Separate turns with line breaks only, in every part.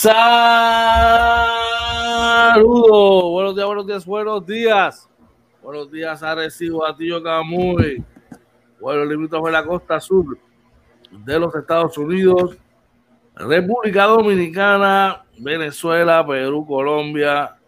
Saludos, buenos días, buenos días, buenos días. Buenos días a Recibo, a Tío Camuy. Bueno, límites de la costa sur de los Estados Unidos, República Dominicana, Venezuela, Perú, Colombia,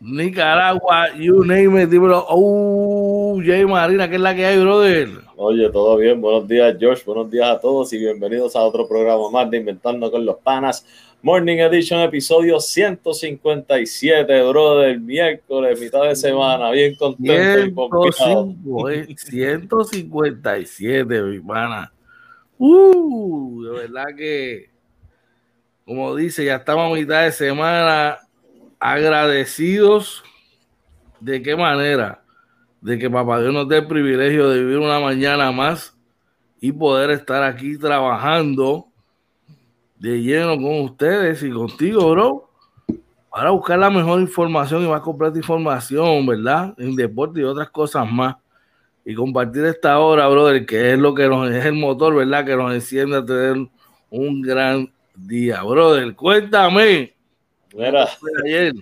Nicaragua, you name it, dímelo. Oh, Jay Marina, ¿qué es la que hay, brother?
Oye, todo bien, buenos días, George, buenos días a todos y bienvenidos a otro programa más de Inventando con los Panas. Morning Edition, episodio 157, brother, miércoles, mitad de semana, bien contento
105, 157, eh, mi pana. Uh, de verdad que, como dice, ya estamos a mitad de semana agradecidos. ¿De qué manera? De que Papá Dios nos dé el privilegio de vivir una mañana más y poder estar aquí trabajando de lleno con ustedes y contigo, bro, para buscar la mejor información y más completa información, ¿verdad? En deporte y otras cosas más. Y compartir esta hora, brother, que es lo que nos es el motor, ¿verdad? Que nos enciende a tener un gran día, brother. Cuéntame.
Mira. Ayer.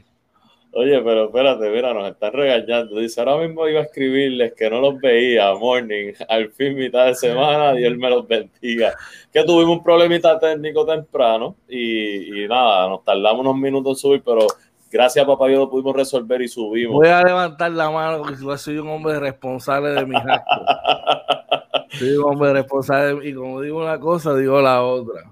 Oye, pero espérate, mira, nos están regañando. Dice, ahora mismo iba a escribirles que no los veía, morning, al fin mitad de semana, Dios me los bendiga. Que tuvimos un problemita técnico temprano y, nada, nos tardamos unos minutos en subir, pero gracias a papá Dios lo pudimos resolver y subimos.
Voy a levantar la mano porque soy un hombre responsable de mis actos. soy un hombre responsable y como digo una cosa, digo la otra.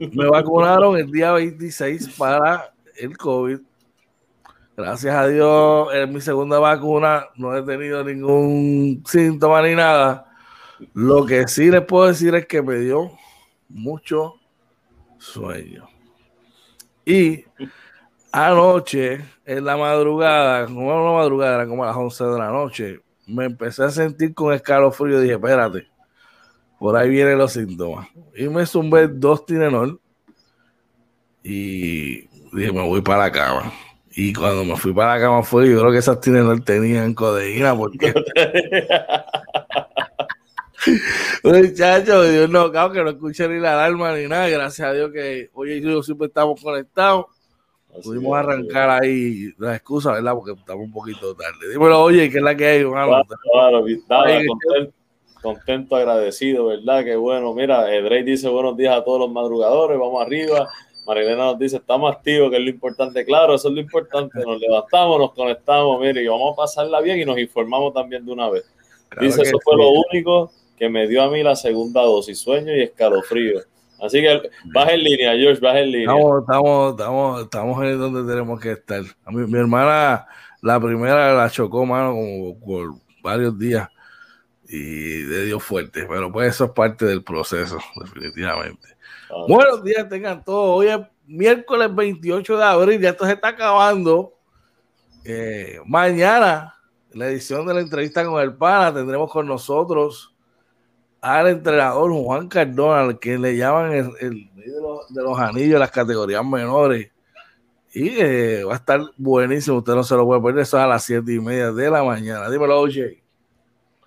Me vacunaron el día 26 para el COVID Gracias a Dios, en mi segunda vacuna no he tenido ningún síntoma ni nada. Lo que sí les puedo decir es que me dio mucho sueño. Y anoche, en la madrugada, como una madrugada, como a las 11 de la noche, me empecé a sentir con escalofrío. Dije, espérate, por ahí vienen los síntomas. Y me zumbé dos Tilenol y dije, me voy para la cama. Y cuando me fui para la cama fue, yo creo que esas no tenían codeína porque... Muchachos, Dios no, claro, que no escuché ni la alarma ni nada. Gracias a Dios que hoy y yo siempre estamos conectados. Pudimos arrancar ahí la excusa, ¿verdad? Porque estamos un poquito tarde. Dímelo, oye, ¿qué es la que hay,
Claro, claro, contento, contento, agradecido, ¿verdad? Que bueno, mira, Drake dice buenos días a todos los madrugadores, vamos arriba. Marilena nos dice, estamos activos, que es lo importante. Claro, eso es lo importante. Nos levantamos, nos conectamos, mire, y vamos a pasarla bien y nos informamos también de una vez. dice, eso fue lo único que me dio a mí la segunda dosis, sueño y escalofrío. Así que baja en línea, George, baja en línea.
Estamos, estamos, estamos, estamos en donde tenemos que estar. A mí, mi hermana, la primera la chocó, mano, como por varios días y le dio fuerte, pero pues eso es parte del proceso, definitivamente. Buenos días, tengan todos. Hoy es miércoles 28 de abril, ya esto se está acabando. Eh, mañana, la edición de la entrevista con el PANA, tendremos con nosotros al entrenador Juan Cardona, que le llaman el, de, los, anillos de las categorías menores. Y eh, va a estar buenísimo, usted no se lo puede perder, eso es a las siete y media de la mañana. Dímelo, OJ.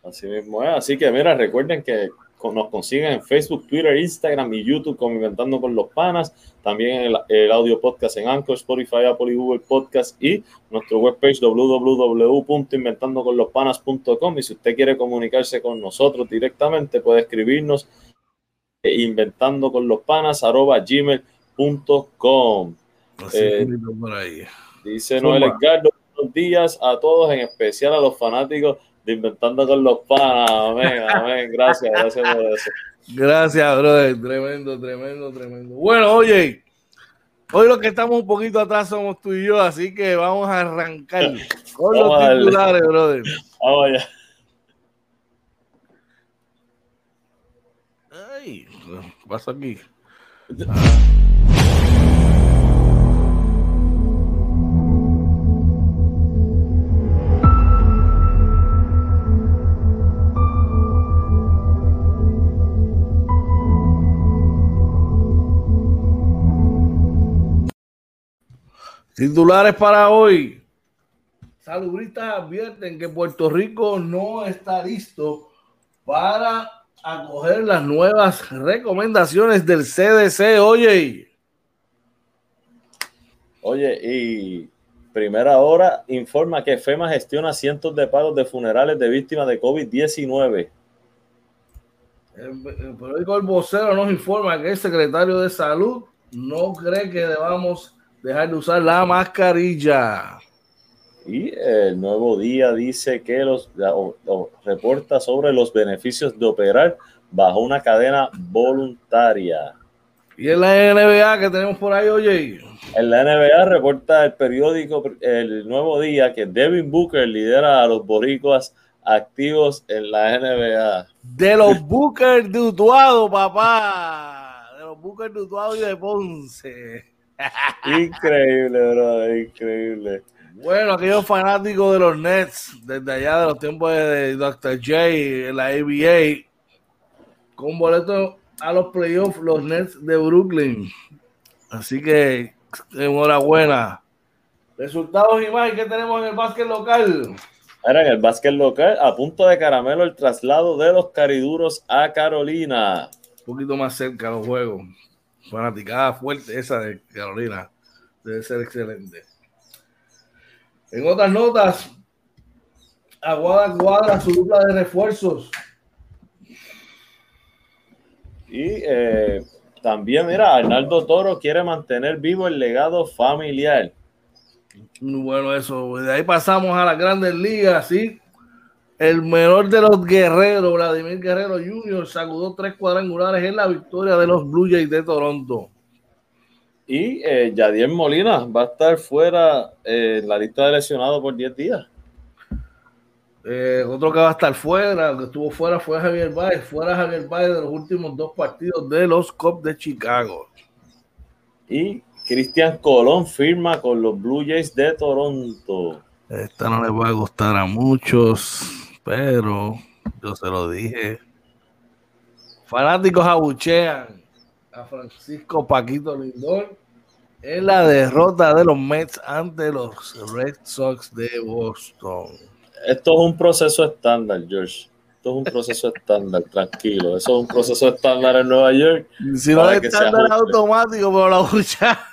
Así mismo es, así que mira, recuerden que nos consiguen en Facebook, Twitter, Instagram y YouTube como Inventando con los Panas. También el, audio podcast en Anchor, Spotify, Apple y Google Podcast y nuestro webpage www.inventandoconlospanas.com. Y si usted quiere comunicarse con nosotros directamente, puede escribirnos inventando con los panas gmail.com. Eh, dice Noel Edgardo, buenos días a todos, en especial a los fanáticos de Inventando con los Panas. Amén, amén. Gracias, gracias por eso.
Gracias, brother. Tremendo, tremendo, tremendo. Bueno, oye, hoy lo que estamos un poquito atrás somos tú y yo, así que vamos a arrancar con los titulares, brother. Vamos allá. Ay, ¿qué pasa aquí? Titulares para hoy. Salubristas advierten que Puerto Rico no está listo para acoger las nuevas recomendaciones del CDC. Oye,
Oye, y primera hora informa que FEMA gestiona cientos de pagos de funerales de víctimas de COVID-19.
El, periódico El Vocero nos informa que el secretario de Salud no cree que debamos dejar de usar la mascarilla.
Y el nuevo día dice que los, reporta sobre los beneficios de operar bajo una cadena voluntaria.
¿Y en la NBA que tenemos por ahí, oye?
En la NBA reporta el periódico El Nuevo Día que Devin Booker lidera a los boricuas activos en la NBA.
De los Booker de Utuado, papá. De los Booker de Utuado y de Ponce.
Increíble, bro, increíble.
Bueno, aquellos fanáticos de los Nets, desde allá de los tiempos de Dr. J, en la ABA, con boleto a los playoffs, los Nets de Brooklyn. Así que enhorabuena. Resultados y más, ¿qué tenemos en el básquet local?
Ahora en el básquet local, a punto de caramelo el traslado de los cariduros a Carolina.
Un poquito más cerca los juegos. Fanaticada fuerte esa de Carolina. Debe ser excelente. En otras notas, Aguada cuadra su dupla de refuerzos.
Y eh, también, mira, Arnaldo Toro quiere mantener vivo el legado familiar.
Bueno eso. De ahí pasamos a las grandes ligas, ¿sí? El menor de los guerreros, Vladimir Guerrero Jr., sacudó tres cuadrangulares en la victoria de los Blue Jays de Toronto.
Y eh, Yadier Molina va a estar fuera eh, en la lista de lesionados por 10 días.
Eh, otro que va a estar fuera, que estuvo fuera, fue Javier Baez. Fuera Javier Baez de los últimos dos partidos de los Cubs de Chicago.
Y Cristian Colón firma con los Blue Jays de Toronto.
Esta no le va a gustar a muchos, pero yo se lo dije. Fanáticos abuchean a Francisco Paquito Lindor en la derrota de los Mets ante los Red Sox de Boston.
Esto es un proceso estándar, George. Esto es un proceso estándar, tranquilo. Eso es un proceso estándar en Nueva York.
Si no es estándar automático, pero la lucha.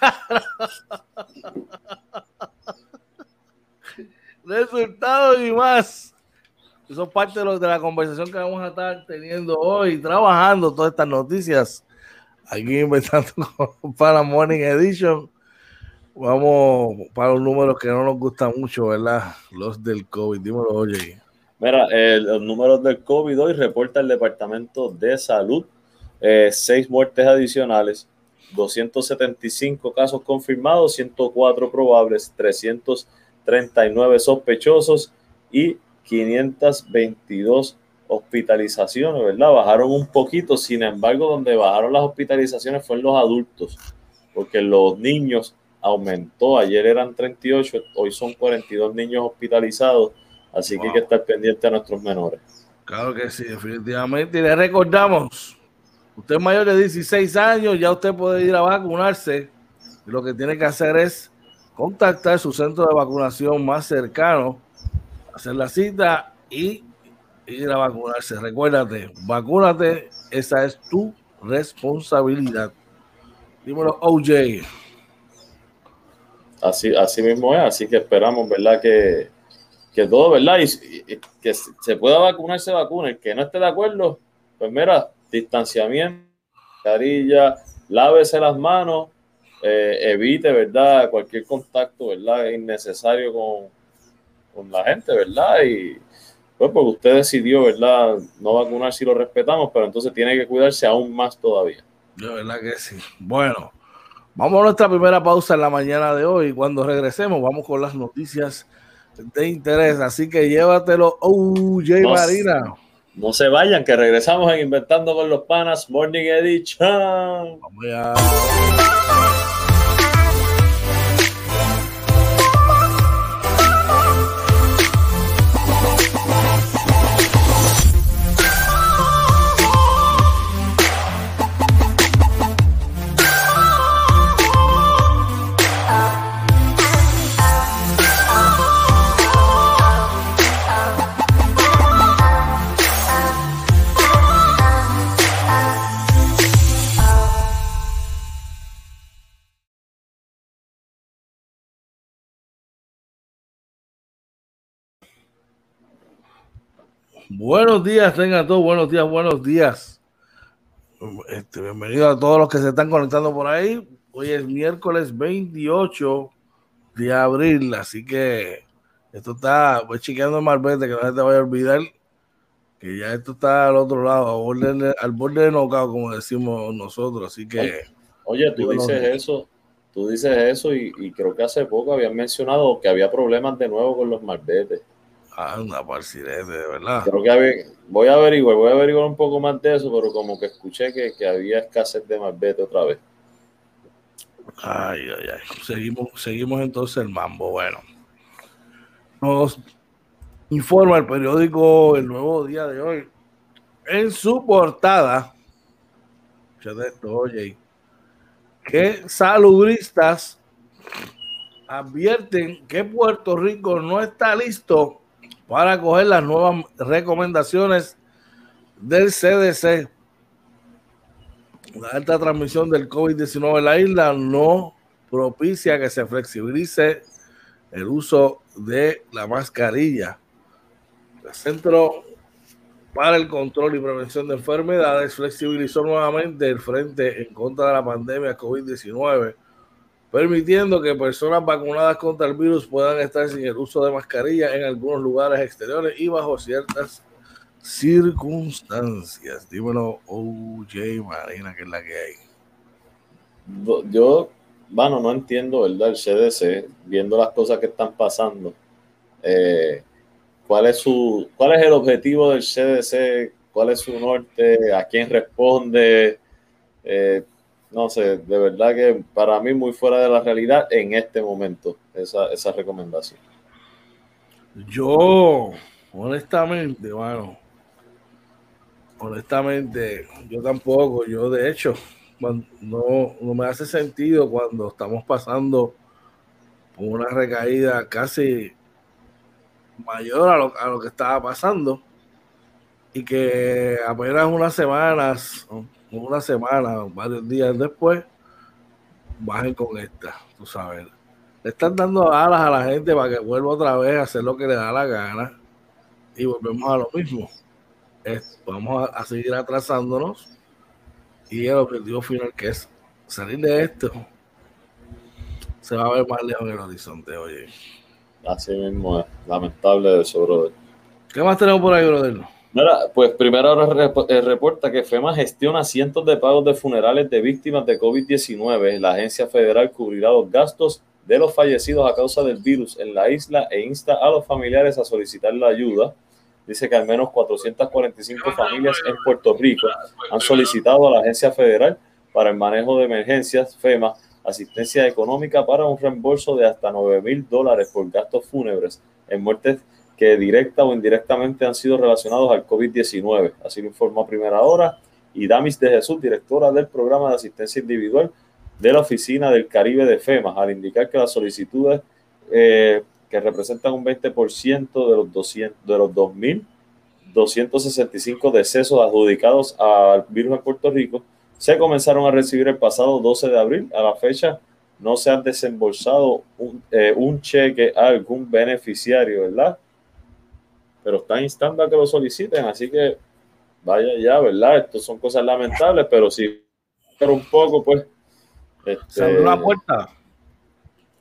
Resultados y más. Eso es parte de, de la conversación que vamos a estar teniendo hoy, trabajando todas estas noticias aquí inventando para Morning Edition. Vamos para los números que no nos gustan mucho, ¿verdad? Los del COVID. Dímelo, oye.
Mira, los números del COVID hoy reporta el Departamento de Salud. Eh, seis muertes adicionales, 275 casos confirmados, 104 probables, 339 sospechosos y 522 hospitalizaciones, ¿verdad? Bajaron un poquito, sin embargo, donde bajaron las hospitalizaciones fue en los adultos, porque los niños aumentó, ayer eran 38, hoy son 42 niños hospitalizados, así que hay que estar pendiente a nuestros menores.
Claro que sí, definitivamente. Y le recordamos, usted es mayor de 16 años, ya usted puede ir a vacunarse. Y lo que tiene que hacer es contactar su centro de vacunación más cercano, hacer la cita y ir a vacunarse. Recuérdate, vacúnate, esa es tu responsabilidad. Dímelo, OJ.
Así, así mismo es, así que esperamos, ¿verdad? Que, que todo, ¿verdad? Y, que se pueda vacunar, se vacune. El que no esté de acuerdo, pues mira, distanciamiento, carilla, lávese las manos, eh, evite, ¿verdad? Cualquier contacto, ¿verdad? Innecesario con, con la gente, ¿verdad? Y, pues porque usted decidió, ¿verdad? No vacunar si lo respetamos, pero entonces tiene que cuidarse aún más todavía.
De verdad que sí. Bueno, vamos a nuestra primera pausa en la mañana de hoy. Cuando regresemos, vamos con las noticias de interés. Así que llévatelo, OJ Marina.
No se vayan, que regresamos en Inventando con los Panas Morning Edition. Vamos ya.
Buenos días, tengan todos buenos días, buenos días. Este, bienvenido a todos los que se están conectando por ahí. Hoy es miércoles 28 de abril, así que esto está, voy chequeando el marbete, que no se te vaya a olvidar que ya esto está al otro lado, al borde, de nocao, como decimos nosotros, así que...
Oye, tú dices eso, tú dices eso y, creo que hace poco habían mencionado que había problemas de nuevo con los marbetes.
Anda, parcirete, de verdad.
Creo que voy a averiguar, voy a averiguar un poco más de eso, pero como que escuché que, que había escasez de marbete otra vez.
Ay, ay, ay. Seguimos, seguimos entonces el mambo. Bueno. Nos informa el periódico El Nuevo Día de hoy. En su portada, oye, que saludistas advierten que Puerto Rico no está listo para coger las nuevas recomendaciones del CDC. La alta transmisión del COVID-19 en la isla no propicia que se flexibilice el uso de la mascarilla. El Centro para el Control y Prevención de Enfermedades flexibilizó nuevamente el frente en contra de la pandemia COVID-19, permitiendo que personas vacunadas contra el virus puedan estar sin el uso de mascarilla en algunos lugares exteriores y bajo ciertas circunstancias. Dímelo, OJ Marina, que es la que hay.
Yo, bueno, no entiendo, ¿verdad? El CDC, viendo las cosas que están pasando. Eh, ¿Cuál es, su, ¿Cuál es el objetivo del CDC? ¿Cuál es su norte? ¿A quién responde? Eh, no sé, de verdad que para mí muy fuera de la realidad en este momento esa, recomendación.
Yo, honestamente, bueno, honestamente, yo tampoco, yo de hecho, no, no me hace sentido cuando estamos pasando una recaída casi mayor a lo, a lo que estaba pasando y que apenas unas semanas, una semana, varios días después, bajen con esta, tú sabes. Le están dando alas a la gente para que vuelva otra vez a hacer lo que le da la gana y volvemos a lo mismo. vamos a, seguir atrasándonos y el objetivo final que es salir de esto se va a ver más lejos en el horizonte, oye.
Así mismo es. Lamentable eso, brother.
¿Qué más tenemos por ahí, brother?
Mira, pues primero ahora eh, reporta que FEMA gestiona cientos de pagos de funerales de víctimas de COVID-19. La agencia federal cubrirá los gastos de los fallecidos a causa del virus en la isla e insta a los familiares a solicitar la ayuda. Dice que al menos 445 familias en Puerto Rico han solicitado a la agencia federal para el manejo de emergencias, FEMA, asistencia económica para un reembolso de hasta 9 mil dólares por gastos fúnebres en muertes que directa o indirectamente han sido relacionados al COVID-19. Así lo informó a primera hora. Y Damis de Jesús, directora del programa de asistencia individual de la Oficina del Caribe de FEMA, al indicar que las solicitudes eh, que representan un 20% de los, 200, de los 2.265 decesos adjudicados al virus en Puerto Rico, se comenzaron a recibir el pasado 12 de abril. A la fecha no se han desembolsado un, eh, un cheque a algún beneficiario, ¿verdad? Pero están instando a que lo soliciten, así que vaya ya, ¿verdad? Esto son cosas lamentables, pero si pero un poco, pues.
Este... Se abrió una puerta.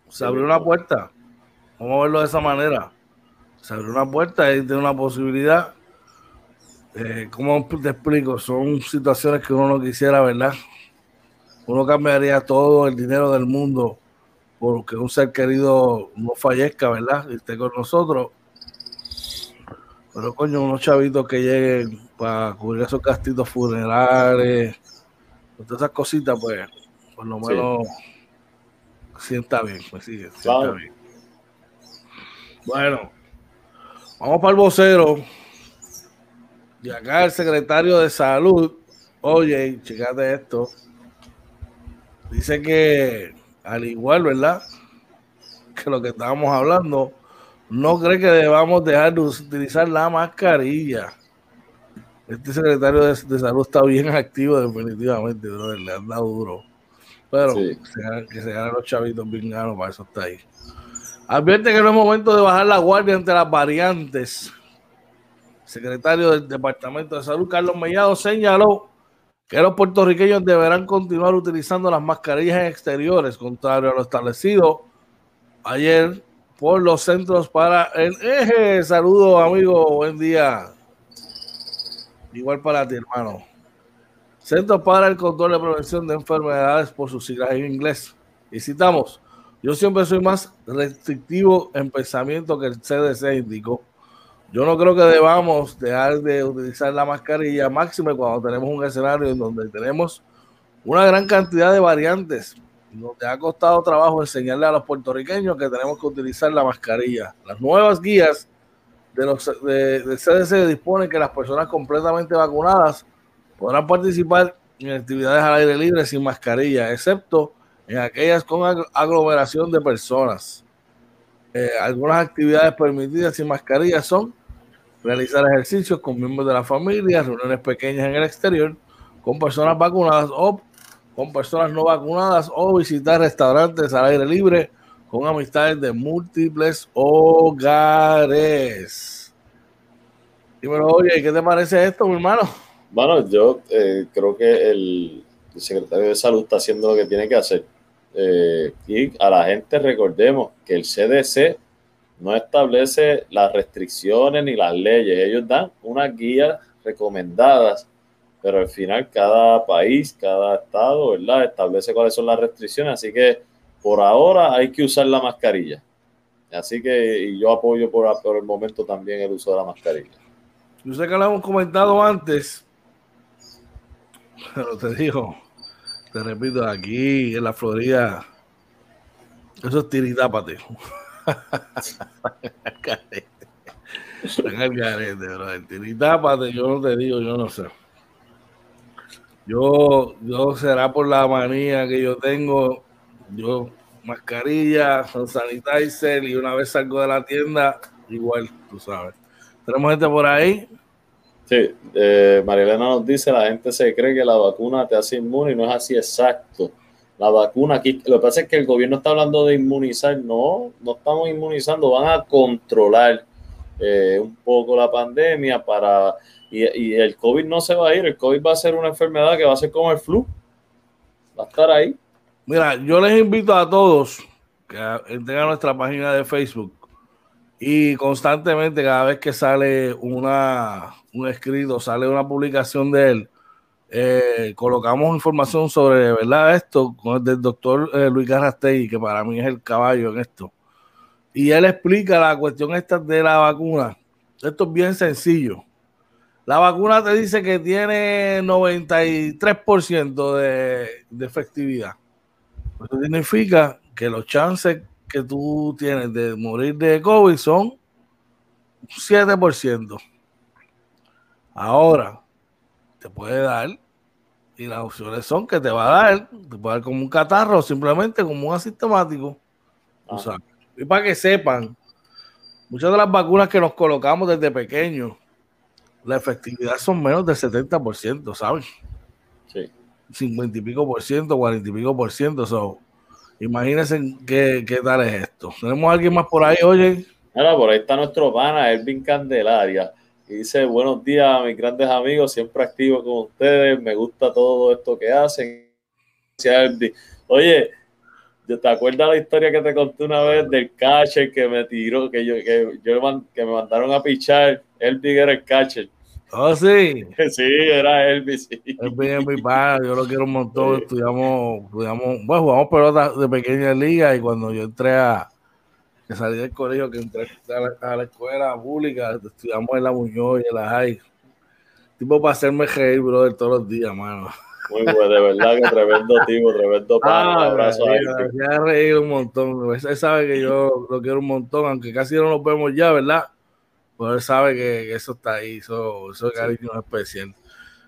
Se abrió una puerta. Vamos a verlo de esa manera. Se abrió una puerta y tiene una posibilidad eh, ¿cómo te explico? Son situaciones que uno no quisiera, ¿verdad? Uno cambiaría todo el dinero del mundo porque un ser querido no fallezca, ¿verdad? Y esté con nosotros. Pero coño, unos chavitos que lleguen para cubrir esos castitos funerales, todas esas cositas, pues, por lo menos sienta bien, pues sigue, sienta bien. Bueno, vamos para el vocero. Y acá el secretario de salud, oye, checate esto, dice que al igual, ¿verdad? Que lo que estábamos hablando, no cree que debamos dejar de utilizar la mascarilla. Este secretario de, salud está bien activo definitivamente, bro, le anda duro. Pero que se ganen los chavitos bien ganos, para eso está ahí. Advierte que no es momento de bajar la guardia ante las variantes secretario del Departamento de Salud, Carlos Mellado, señaló que los puertorriqueños deberán continuar utilizando las mascarillas en exteriores, contrario a lo establecido ayer por los centros para el eje. Saludos, amigo, buen día. Igual para ti, hermano. Centros para el Control de Prevención de Enfermedades por sus siglas en inglés. Y citamos, yo siempre soy más restrictivo en pensamiento que el CDC indicó. Yo no creo que debamos dejar de utilizar la mascarilla máxima cuando tenemos un escenario en donde tenemos una gran cantidad de variantes, donde ha costado trabajo enseñarle a los puertorriqueños que tenemos que utilizar la mascarilla. Las nuevas guías de los de CDC disponen que las personas completamente vacunadas podrán participar en actividades al aire libre sin mascarilla, excepto en aquellas con aglomeración de personas. Eh, algunas actividades permitidas sin mascarilla son realizar ejercicios con miembros de la familia, reuniones pequeñas en el exterior, con personas vacunadas o con personas no vacunadas o visitar restaurantes al aire libre con amistades de múltiples hogares. Dímelo, oye, ¿qué te parece esto, mi hermano?
Bueno, yo eh, creo que el, secretario de salud está haciendo lo que tiene que hacer. Eh, y a la gente recordemos que el CDC no establece las restricciones ni las leyes. Ellos dan unas guías recomendadas, pero al final cada país, cada estado, ¿verdad? Establece cuáles son las restricciones. Así que por ahora hay que usar la mascarilla. Así que yo apoyo por, por el momento también el uso de la mascarilla.
Yo sé que lo hemos comentado antes, pero te digo, te repito, aquí en la Florida, eso es tiritápate. en el garete, bro. Tiritápate, yo no te digo, yo no sé. Yo, yo será por la manía que yo tengo, yo mascarilla, sanitizer y una vez salgo de la tienda, igual, tú sabes. Tenemos gente por ahí.
Sí, eh, Marilena nos dice, la gente se cree que la vacuna te hace inmune y no es así exacto. La vacuna aquí, lo que pasa es que el gobierno está hablando de inmunizar, no, no estamos inmunizando, van a controlar eh, un poco la pandemia para, y, el COVID no se va a ir, el COVID va a ser una enfermedad que va a ser como el flu, va a estar ahí.
Mira, yo les invito a todos que entren a nuestra página de Facebook y constantemente cada vez que sale una, un escrito, sale una publicación de él, eh, colocamos información sobre verdad esto con el del doctor eh, Luis Garrastey, que para mí es el caballo en esto. Y él explica la cuestión esta de la vacuna. Esto es bien sencillo. La vacuna te dice que tiene 93% de, de efectividad. Eso significa que los chances que tú tienes de morir de COVID son 7%. Ahora, te puede dar, y las opciones son que te va a dar, te puede dar como un catarro, simplemente como un asintomático. Ah. y para que sepan, muchas de las vacunas que nos colocamos desde pequeños, la efectividad son menos del 70%, ¿sabes? Sí. 50 y pico por ciento, 40 y pico por ciento. So, Imagínense qué, qué tal es esto. ¿Tenemos a alguien más por ahí, oye?
Ahora, por ahí está nuestro pana, Elvin Candelaria. Y dice, buenos días, mis grandes amigos, siempre activo con ustedes, me gusta todo esto que hacen. Oye, ¿te acuerdas la historia que te conté una vez del catcher que me tiró, que yo, que yo que me mandaron a pichar? Elvin era el catcher
Oh, sí.
Sí, era Elvis. Sí.
Elvis es mi padre, yo lo quiero un montón. Estudiamos, estudiamos, bueno, jugamos pelota de pequeña liga y cuando yo entré a, que salí del colegio, que entré a la, escuela pública, estudiamos en la Muñoz y en la High. Tipo para hacerme reír, brother, todos los días, mano.
Muy bueno, de verdad que tremendo tipo, tremendo padre. Ah, un abrazo a él.
Me reído un montón. Él sabe que yo lo quiero un montón, aunque casi no nos vemos ya, ¿verdad? Él sabe que, eso está ahí, eso, eso es cariño especial.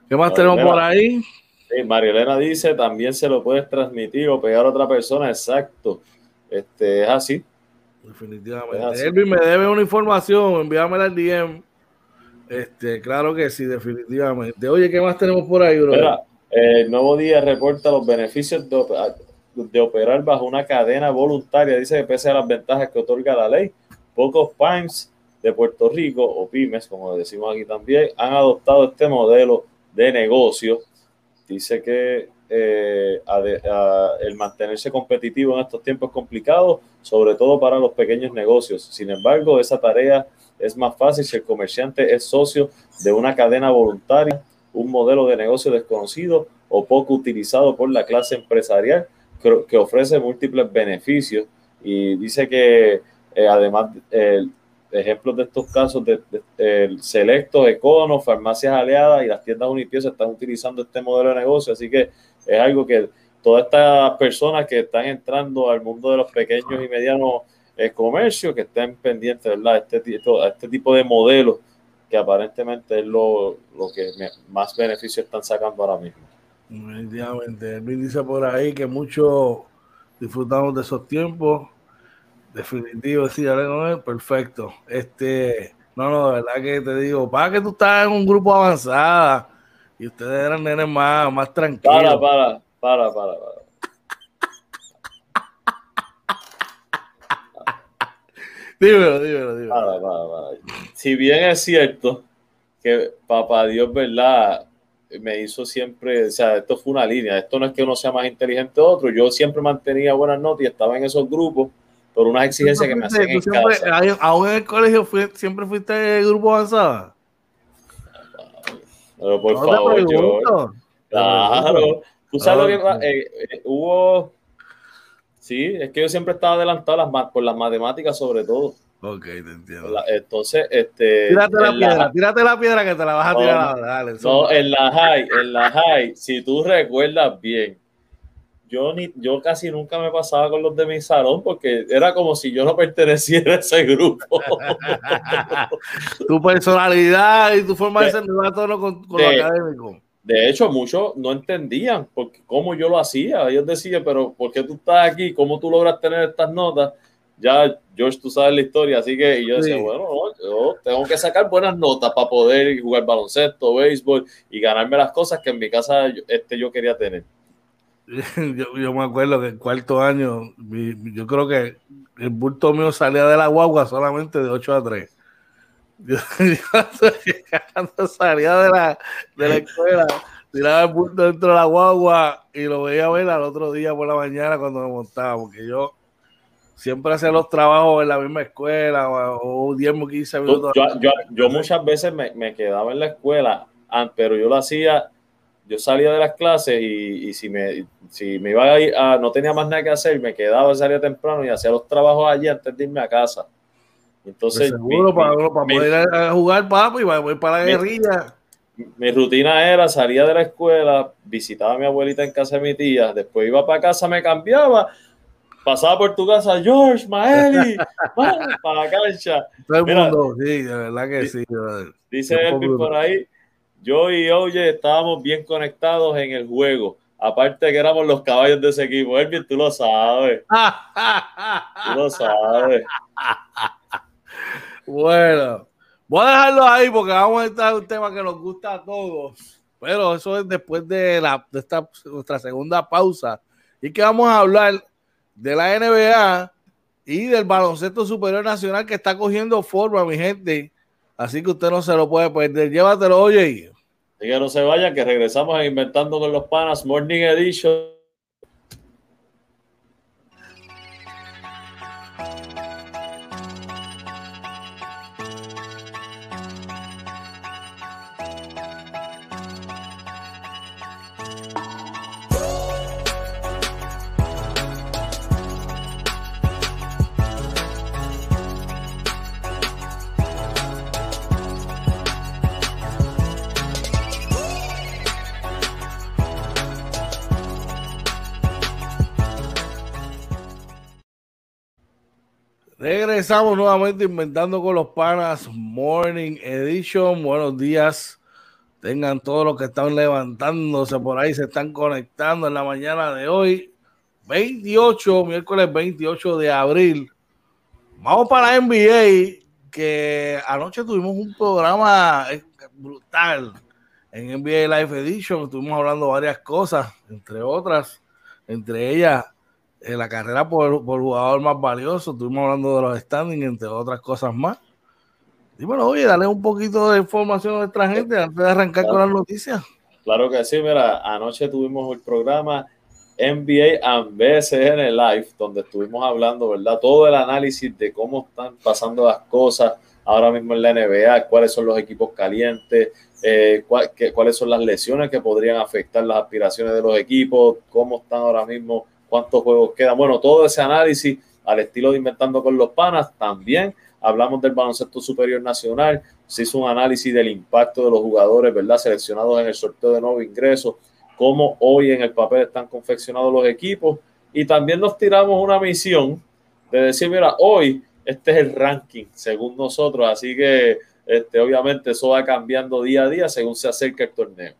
¿Qué más tenemos por ahí?
Sí, María Elena dice, también se lo puedes transmitir o pegar a otra persona, exacto. Este, es así.
Definitivamente. Elvin me debe una información, envíamela al DM. Este, claro que sí, definitivamente. Oye, ¿qué más tenemos por ahí, bro?
el nuevo día reporta los beneficios de, de, operar bajo una cadena voluntaria. Dice que pese a las ventajas que otorga la ley, pocos PIMES de Puerto Rico, o pymes, como decimos aquí también, han adoptado este modelo de negocio. Dice que eh, el mantenerse competitivo en estos tiempos es complicado, sobre todo para los pequeños negocios. Sin embargo, esa tarea es más fácil si el comerciante es socio de una cadena voluntaria, un modelo de negocio desconocido o poco utilizado por la clase empresarial que ofrece múltiples beneficios y dice que eh, además ejemplos de estos casos de, de, Selectos, Econo, Farmacias Aliadas y las tiendas Unipies están utilizando este modelo de negocio, así que es algo que todas estas personas que están entrando al mundo de los pequeños y medianos eh, comercios, que estén pendientes, ¿verdad? Este este tipo de modelos que aparentemente es lo, lo que más beneficios están sacando ahora mismo.
Definitivamente. Él dice por ahí que muchos disfrutamos de esos tiempos. Definitivo, sí, perfecto. Este, no, no, de verdad que te digo, para que tú estás en un grupo avanzada y ustedes eran nenes más, más tranquilos.
Para, para, para, para, para.
dímelo, dímelo, dímelo.
Para, para, para. Si bien es cierto que papá Dios, ¿verdad? me hizo siempre, o sea, esto fue una línea, esto no es que uno sea más inteligente que otro, yo siempre mantenía buenas notas y estaba en esos grupos por unas exigencias que me hacían en casa.
Aún en el colegio siempre fuiste el grupo avanzado.
Pero por favor, yo. Claro. Tú sabes lo que eh, eh, hubo. Sí, es que yo siempre estaba adelantado las, por las matemáticas, sobre todo.
Ok, te entiendo.
entonces, este.
Tírate la piedra, tírate la piedra que te la vas a tirar
Dale, no, en la high, en la high, si tú recuerdas bien, yo, ni, yo casi nunca me pasaba con los de mi salón porque era como si yo no perteneciera a ese grupo.
tu personalidad y tu forma de, ser no va todo con, con lo académico.
De hecho, muchos no entendían porque, cómo yo lo hacía. Ellos decían, pero ¿por qué tú estás aquí? ¿Cómo tú logras tener estas notas? ya, George, tú sabes la historia, así que yo decía, bueno, yo tengo que sacar buenas notas para poder jugar baloncesto, béisbol y ganarme las cosas que en mi casa este, yo quería tener.
Yo, me acuerdo que el cuarto año, yo creo que el bulto mío salía de la guagua solamente de 8 a 3. Yo, cuando salía de la, de la escuela, tiraba el bulto dentro de la guagua y lo veía ver al otro día por la mañana cuando me montaba, porque yo siempre hacía los trabajos en la misma escuela o, 10 o 15 minutos.
Yo, muchas veces me, quedaba en la escuela, pero yo lo hacía, yo salía de las clases y, si, me, si me iba a ir, a, no tenía más nada que hacer, me quedaba, salía temprano y hacía los trabajos allí antes de irme a casa. Entonces,
pues seguro, para, poder jugar, papo, y para, para la guerrilla.
Mi rutina era, salía de la escuela, visitaba a mi abuelita en casa de mi tía, después iba para casa, me cambiaba, pasaba por tu casa, George, Maeli, para la cancha.
Todo el mundo, sí, de verdad que sí.
Dice Elvin por ahí, yo y Oye estábamos bien conectados en el juego. Aparte que éramos los caballos de ese equipo. Elvin, tú lo sabes. tú lo sabes.
Bueno, voy a dejarlo ahí porque vamos a estar en un tema que nos gusta a todos. Pero eso es después de, la, de esta, nuestra segunda pausa. Y que vamos a hablar de la NBA y del baloncesto superior nacional que está cogiendo forma, mi gente. Así que usted no se lo puede perder. Llévatelo, oye.
Y que no se vayan, que regresamos a Inventando con los Panas Morning Edition.
Regresamos nuevamente inventando con los panas Morning Edition. Buenos días. Tengan todos los que están levantándose por ahí, se están conectando en la mañana de hoy. 28, miércoles 28 de abril. Vamos para NBA, que anoche tuvimos un programa brutal en NBA Live Edition. Estuvimos hablando varias cosas, entre otras, entre ellas en la carrera por, por, jugador más valioso. Estuvimos hablando de los standings, entre otras cosas más. Dímelo, oye, dale un poquito de información a nuestra gente antes de arrancar con las noticias.
Claro que sí, mira, anoche tuvimos el programa NBA and BSN Live, donde estuvimos hablando, ¿verdad? Todo el análisis de cómo están pasando las cosas ahora mismo en la NBA, cuáles son los equipos calientes, eh, cuáles son las lesiones que podrían afectar las aspiraciones de los equipos, cómo están ahora mismo, cuántos juegos quedan. Bueno, todo ese análisis al estilo de Inventando con los Panas. También hablamos del baloncesto superior nacional. Se hizo un análisis del impacto de los jugadores, ¿verdad? Seleccionados en el sorteo de nuevo ingreso, cómo hoy en el papel están confeccionados los equipos. Y también nos tiramos una misión de decir, mira, hoy este es el ranking según nosotros, así que este, obviamente eso va cambiando día a día según se acerca el torneo.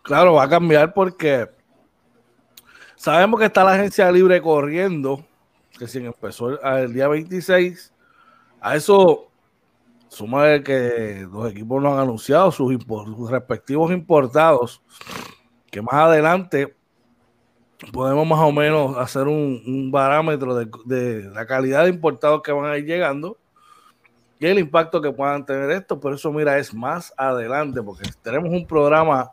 Claro, va a cambiar porque sabemos que está la agencia libre corriendo, que si empezó el día 26, a eso suma que los equipos no han anunciado sus, respectivos importados, que más adelante podemos más o menos hacer un, parámetro de, la calidad de importados que van a ir llegando y el impacto que puedan tener esto. Por eso, mira, es más adelante, porque tenemos un programa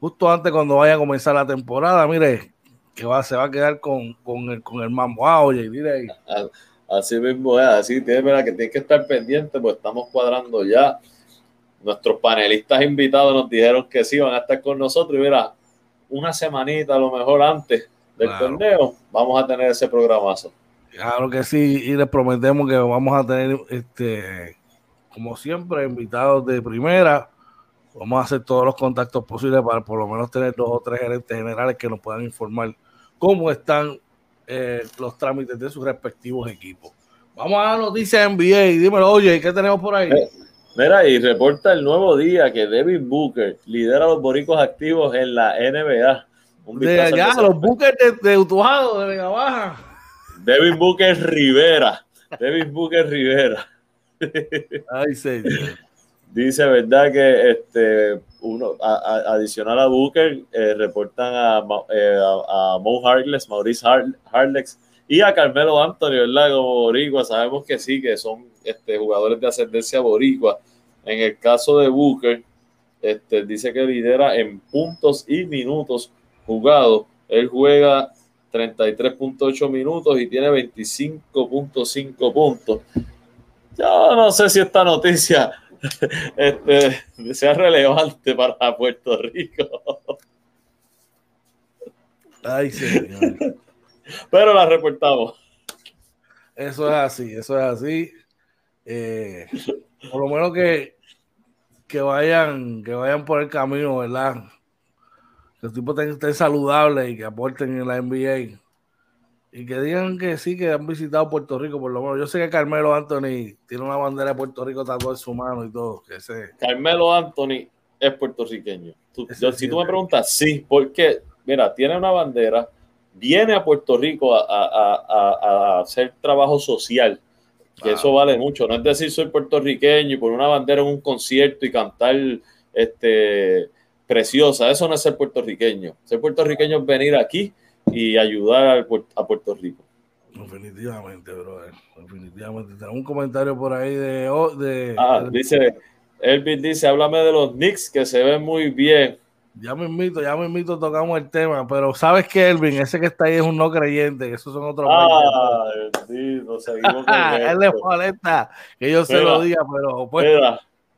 justo antes cuando vaya a comenzar la temporada, mire, que va, se va a quedar con, con el, con el mambo. Ah, oye, mire ahí.
Así mismo es, así tiene verdad que tiene que estar pendiente, pues estamos cuadrando ya. Nuestros panelistas invitados nos dijeron que sí van a estar con nosotros y mira, una semanita a lo mejor antes del torneo, vamos a tener ese programazo.
Claro que sí, y les prometemos que vamos a tener, este, como siempre, invitados de primera. Vamos a hacer todos los contactos posibles para por lo menos tener dos o tres gerentes generales que nos puedan informar cómo están eh, los trámites de sus respectivos equipos. Vamos a la noticia NBA. Dímelo, oye, ¿qué tenemos por ahí? Eh,
mira, y reporta el nuevo día que Devin Booker lidera a los boricos activos en la NBA.
de allá, los Booker de, de Utuado, de Vega Baja.
Devin Booker Rivera. Devin Booker Rivera.
Ay, señor.
Dice, ¿verdad? Que este, uno, adicional a Booker, eh, reportan a, eh, a, Mo Harless, Maurice Harlex y a Carmelo Anthony, ¿verdad? Como boricua, sabemos que sí, que son este, jugadores de ascendencia boricua. En el caso de Booker, este, dice que lidera en puntos y minutos jugados. Él juega 33.8 minutos y tiene 25.5 puntos. Yo no sé si esta noticia este, sea relevante para Puerto Rico.
Ay, señor.
Pero la reportamos.
Eso es así, eso es así. Eh, por lo menos que, que vayan, que vayan por el camino, ¿verdad? Que el tipo estén saludables y que aporten en la NBA y que digan que sí, que han visitado Puerto Rico, por lo menos. Yo sé que Carmelo Anthony tiene una bandera de Puerto Rico tatuada en su mano y todo. Que
Carmelo Anthony es puertorriqueño. si tú me preguntas, sí, porque, mira, tiene una bandera, viene a Puerto Rico a, hacer trabajo social, que eso vale mucho. No es decir, soy puertorriqueño y por una bandera en un concierto y cantar este, preciosa. Eso no es ser puertorriqueño. Ser puertorriqueño es venir aquí y ayudar a Puerto Rico.
Definitivamente, brother. Definitivamente. Tenemos un comentario por ahí de. de
ah, dice. Elvis dice: háblame de los Knicks que se ven muy bien.
Ya me invito, ya me invito, tocamos el tema, pero sabes que Elvin, ese que está ahí es un no creyente, esos son otros.
Ah, bendito, seguimos
Él le molesta que yo se lo diga, pero pues.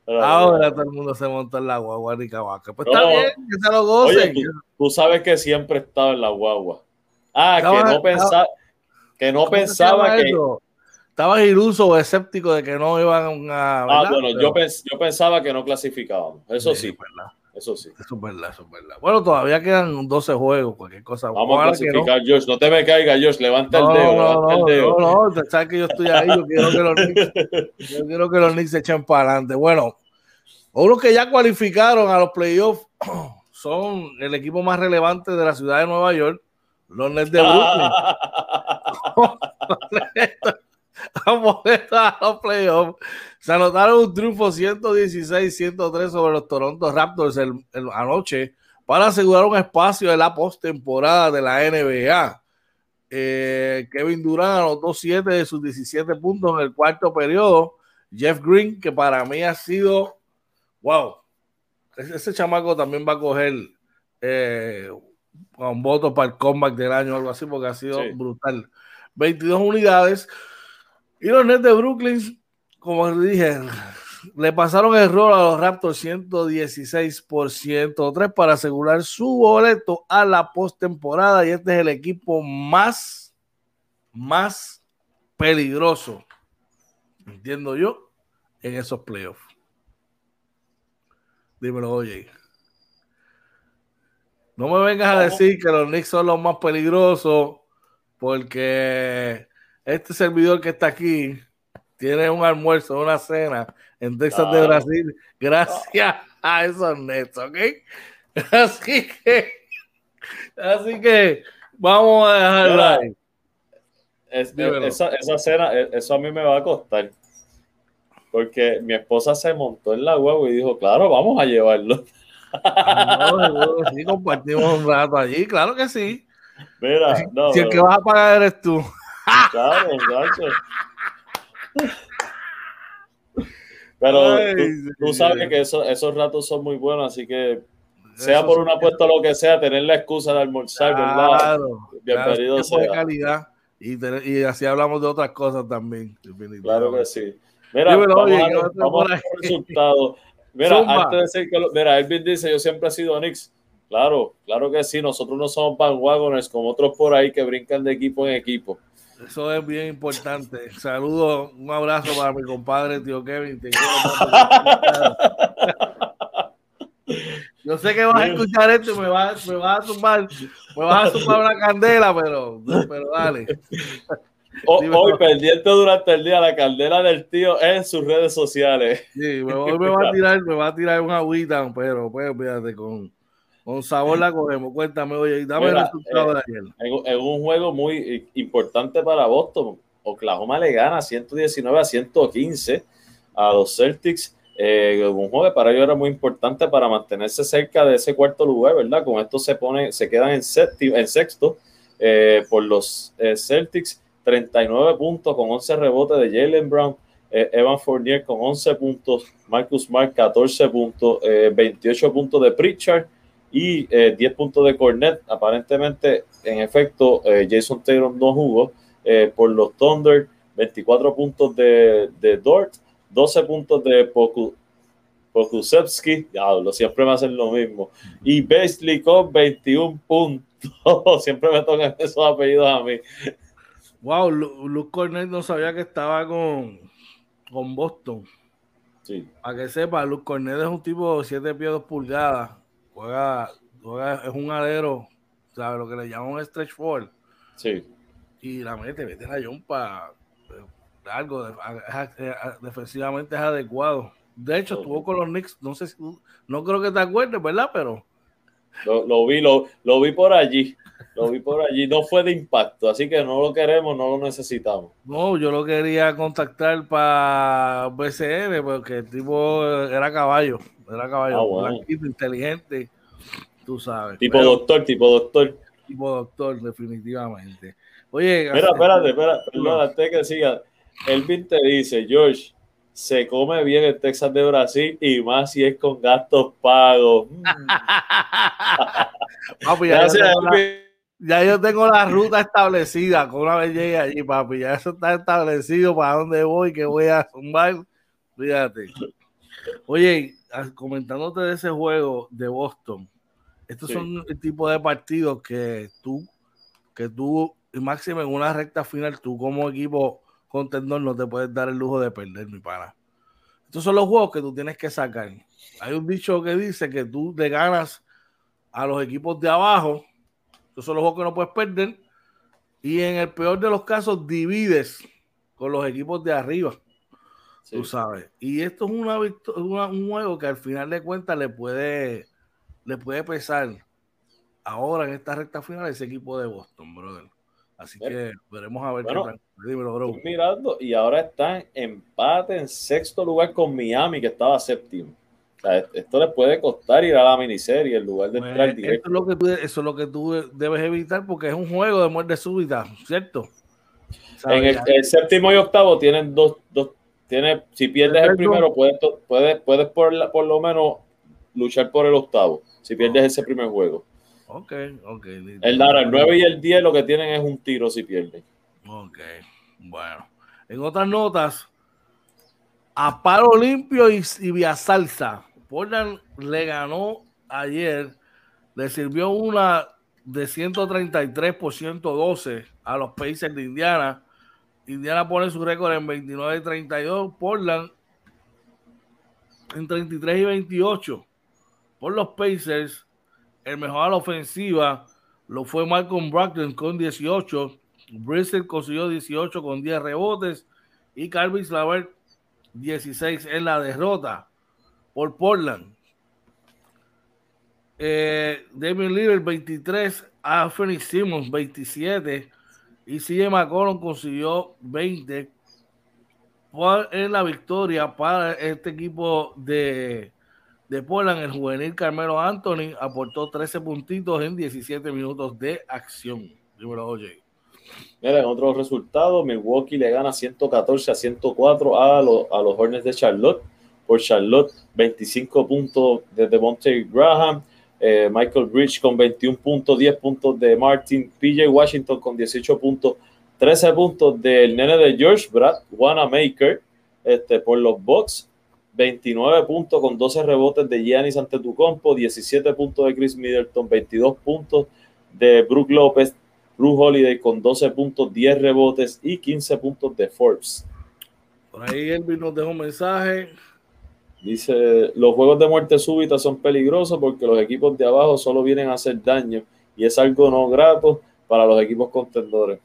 Ahora todo el mundo se monta en la guagua ni cabaca. Pues está bien, que se lo gocen.
tú, sabes que siempre estaba en la guagua. Ah, que no pensaba, que no pensaba que.
Estabas iluso o escéptico de que no iban
a. Ah, bueno, yo, yo, pensaba que no clasificábamos. Eso sí. Eso sí.
Eso es verdad, eso es verdad. Bueno, todavía quedan 12 juegos, cualquier cosa.
Vamos a clasificar, no. Josh. No te me caiga, Josh. Levanta el dedo.
No,
el dedo.
no, no, sabes que yo estoy ahí. Yo quiero que los Knicks, yo quiero que los Knicks se echen para adelante. Bueno, unos que ya cualificaron a los playoffs son el equipo más relevante de la ciudad de Nueva York, los Nets de Brooklyn. Vamos a los playoffs. Se anotaron un triunfo 116-103 sobre los Toronto Raptors el, anoche para asegurar un espacio de la postemporada de la NBA. Eh, Kevin Durant anotó 7 de sus 17 puntos en el cuarto periodo Jeff Green, que para mí ha sido, wow, ese, chamaco también va a coger eh, un voto para el comeback del año o algo así, porque ha sido brutal. 22 unidades. Y los Nets de Brooklyn, como dije, le pasaron el rol a los Raptors 116 por 103 para asegurar su boleto a la postemporada. Y este es el equipo más, más peligroso, entiendo yo, en esos playoffs. Dímelo, oye. No me vengas a decir que los Knicks son los más peligrosos, porque este servidor que está aquí tiene un almuerzo, una cena en Texas de Brasil, gracias a esos Nets, ¿ok? Así que, así que vamos a dejarlo ahí.
esa, esa cena, e, eso a mí me va a costar. Porque mi esposa se montó en la huevo y dijo, claro, vamos a llevarlo.
No, sí, compartimos un rato allí, claro que sí.
Mira,
no, si el que vas a pagar eres tú.
Claro, Pero tú, sabes que esos ratos son muy buenos, así que sea por una apuesta o lo que sea, tener la excusa de almorzar, ¿verdad?
Bienvenido sea. De calidad y, y, así hablamos de otras cosas también.
Claro que sí. Mira, vamos, a, vamos a resultados. Mira, antes de decir que mira, Elvin dice, yo siempre he sido Knicks. Claro, claro que sí, nosotros no somos bandwagoners como otros por ahí que brincan de equipo en equipo.
Eso es bien importante. Saludos, un abrazo para mi compadre, tío Kevin. Yo sé que vas a escuchar esto y me vas, me vas a tumbar, me vas a tumbar una candela, pero, pero dale.
hoy pendiente durante el día la candela del tío en sus redes sociales.
Sí, hoy me va a tirar, me va a tirar un agüita, pero pues fíjate con con sabor la cogemos. Cuéntame, oye, dame el resultado de ayer.
En, un juego muy importante para Boston, Oklahoma le gana 119 a 115 a los Celtics. Eh, un juego que para ellos era muy importante para mantenerse cerca de ese cuarto lugar, ¿verdad? Con esto se pone, se quedan en, en sexto eh, por los eh, Celtics, 39 puntos con 11 rebotes de Jalen Brown, Evan Fournier con 11 puntos, Marcus Smart 14 puntos, 28 puntos de Pritchard y 10 eh, puntos de Cornet. Aparentemente, en efecto, eh, Jason Taylor no jugó eh, por los Thunder, 24 puntos de, de Dort, 12 puntos de Poku, Pokusevsky, diablo, siempre me hacen lo mismo, y Beasley con 21 puntos. siempre me tocan esos apellidos a mí.
Wow, Luke Cornet no sabía que estaba con, con Boston.
Sí.
Para que sepa, Luke Cornet es un tipo de 7 pies 2 pulgadas juega, es un alero, ¿sabes? Lo que le llaman stretch four.
Sí.
Y la mete, mete la jumpa algo, defensivamente es adecuado. De hecho, estuvo con los Knicks, no sé si, no creo que te acuerdes, ¿verdad? Pero.
Lo, vi, lo, lo, vi por allí. Lo vi por allí. No fue de impacto, así que no lo queremos, no lo necesitamos.
No, yo lo quería contactar para BCN, porque el tipo era caballo. Era caballo ah, inteligente, tú sabes.
Tipo doctor, tipo doctor.
Tipo doctor, definitivamente. Oye,
Mira, espérate, espérate, perdón, antes que siga. Elvin te dice, George, se come bien el Texas de Brasil y más si es con gastos pagos.
papi, ya, yo la, ya, yo tengo la ruta establecida con una vez llegué allí, papi. Ya eso está establecido para dónde voy, que voy a zumbar. Fíjate. Oye, comentándote de ese juego de Boston, estos son el tipo de partidos que tú, que tú, máximo en una recta final, tú como equipo contendor no te puedes dar el lujo de perder, mi pana. Estos son los juegos que tú tienes que sacar. Hay un dicho que dice que tú le ganas a los equipos de abajo. Estos son los juegos que no puedes perder. Y en el peor de los casos, divides con los equipos de arriba. Tú sabes. Y esto es una, un juego que al final de cuentas le puede, le puede pesar ahora en esta recta final ese equipo de Boston, brother. Así que veremos a ver
qué tal. Estoy mirando y ahora están empate en sexto lugar con Miami, que estaba séptimo. Esto le puede costar ir a la miniserie en lugar de pues, entrar directo.
Eso es, lo que tú, eso es lo que tú debes evitar porque es un juego de muerte súbita, ¿cierto?
En el, séptimo y octavo tienen dos, dos tiene, si pierdes el primero, puedes, puedes, puedes por, por lo menos luchar por el octavo, si pierdes ese primer juego.
Ok, ok.
El, el 9 y el 10 lo que tienen es un tiro si pierden.
Ok, bueno. En otras notas, a paro limpio y, y vía salsa, Portland le ganó ayer, le sirvió una de 133 por 112 a los Pacers de Indiana. Indiana pone su récord en 29 y 32, Portland en 33 y 28. Por los Pacers, el mejor a la ofensiva lo fue Malcolm Brogdon con 18. Bristol consiguió 18 con 10 rebotes. Y Calvin Slaver 16 en la derrota por Portland. Eh, Damian Lillard 23, Anthony Simmons 27 y CJ McCollum consiguió 20 en la victoria para este equipo de de Portland, el juvenil Carmelo Anthony aportó 13 puntitos en 17 minutos de acción. Dímelo, oye.
Mira, en otros resultados, Milwaukee le gana 114 a 104 a, los, a los Hornets de Charlotte. Por Charlotte, 25 puntos de Monte Graham, eh, Michael Bridge con 21 puntos, 10 puntos de Martin, PJ Washington con 18 puntos, 13 puntos del nene de George Brad, Wanamaker, este, por los Bucks, 29 puntos con 12 rebotes de Giannis Antetokounmpo, 17 puntos de Chris Middleton, 22 puntos de Brook López, Bruce Holiday con 12 puntos, 10 rebotes y 15 puntos de Forbes.
Por ahí Elvin nos dejó un mensaje.
Dice, los juegos de muerte súbita son peligrosos porque los equipos de abajo solo vienen a hacer daño y es algo no grato para los equipos contendores.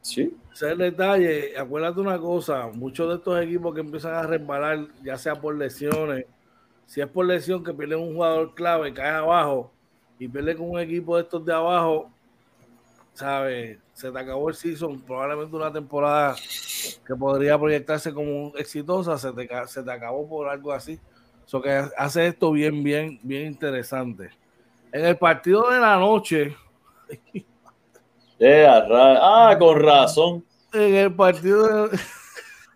Sí.
Ese el detalle. Acuérdate una cosa: muchos de estos equipos que empiezan a resbalar, ya sea por lesiones, si es por lesión que pierden un jugador clave, cae abajo y pierde con un equipo de estos de abajo, ¿sabes? Se te acabó el season, probablemente una temporada que podría proyectarse como exitosa, se te, se te acabó por algo así. Eso que hace esto bien, bien, bien interesante. En el partido de la noche,
ah, con razón.
En el partido de,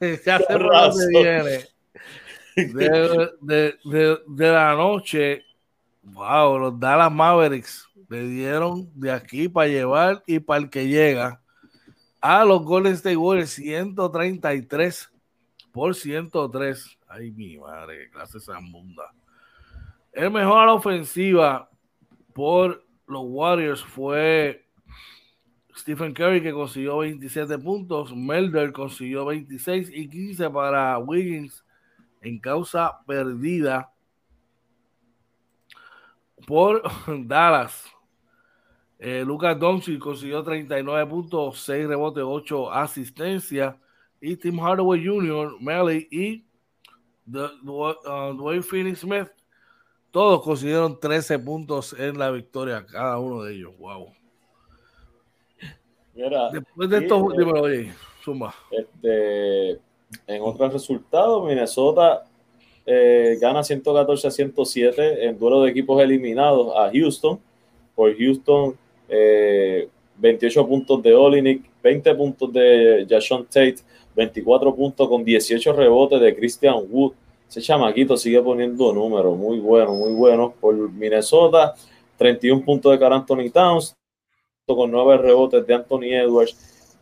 viene, de, de, de, la noche, wow, los Dallas Mavericks le dieron de aquí para llevar y para el que llega a los Golden State Warriors 133 por 103. Ay, mi madre, qué clase zambunda. El mejor a la ofensiva por los Warriors fue Stephen Curry que consiguió 27 puntos, Melder consiguió 26 y 15 para Wiggins en causa perdida por Dallas. Eh, Lucas Doncic consiguió 39 puntos, 6 rebotes, 8 asistencias. Y Tim Hardaway Jr., Melly y uh, Dwayne Phoenix Smith, todos consiguieron 13 puntos en la victoria, cada uno de ellos. Wow. Después de esto, eh, dímelo, oye, suma.
Este, en otros resultados, Minnesota eh, gana 114 a 107 en duelo de equipos eliminados a Houston. Por Houston, 28 eh, puntos de Olinik, 20 puntos de Jashon Tate, 24 puntos con 18 rebotes de Christian Wood. Ese chamaquito sigue poniendo números muy buenos, muy buenos. Por Minnesota, 31 puntos de Carl Anthony Towns, con nueve rebotes de Anthony Edwards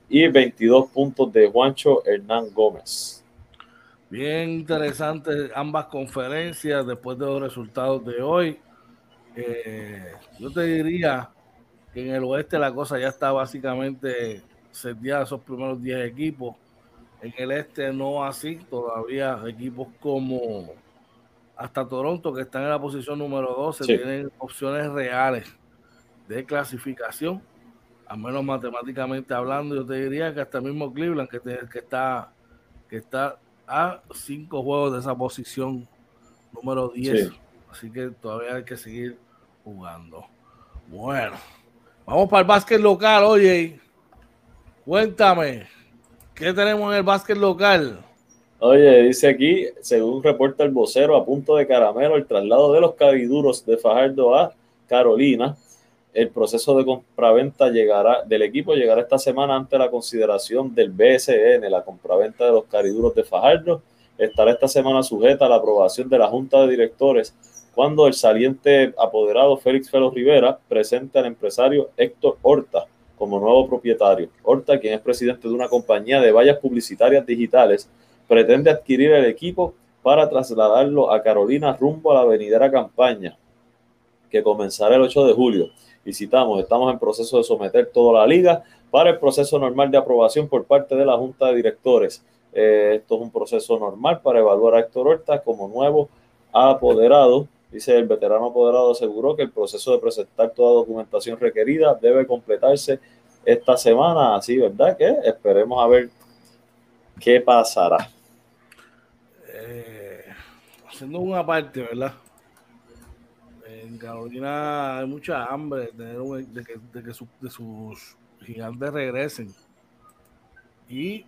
y 22 puntos de Juancho Hernán Gómez.
Bien interesante ambas conferencias después de los resultados de hoy. Eh, yo te diría que en el oeste la cosa ya está básicamente seteada esos primeros 10 equipos. En el este no así, todavía equipos como hasta Toronto, que están en la posición número 12, tienen opciones reales de clasificación al menos matemáticamente hablando, yo te diría que hasta el mismo Cleveland, que, que, está, que está a cinco juegos de esa posición número 10. Así que todavía hay que seguir jugando. Bueno, vamos para el básquet local, oye. Cuéntame, ¿qué tenemos en el básquet local?
Oye, dice aquí, según reporta el vocero, a punto de caramelo el traslado de los cabiduros de Fajardo a Carolina El proceso de compraventa llegará, del equipo llegará esta semana ante la consideración del BSN, la compraventa de los cariduros de Fajardo. Estará esta semana sujeta a la aprobación de la Junta de Directores cuando el saliente apoderado Félix Felo Rivera presente al empresario Héctor Horta como nuevo propietario. Horta, quien es presidente de una compañía de vallas publicitarias digitales, pretende adquirir el equipo para trasladarlo a Carolina rumbo a la venidera campaña, que comenzará el 8 de julio. Y citamos, estamos en proceso de someter toda la liga para el proceso normal de aprobación por parte de la Junta de Directores. Eh, esto es un proceso normal para evaluar a Héctor Horta como nuevo apoderado. Dice el veterano apoderado aseguró que el proceso de presentar toda documentación requerida debe completarse esta semana. Así, ¿verdad? Que esperemos a ver qué pasará.
Eh, haciendo una parte, ¿verdad? En Carolina hay mucha hambre de, que, de sus gigantes regresen. Y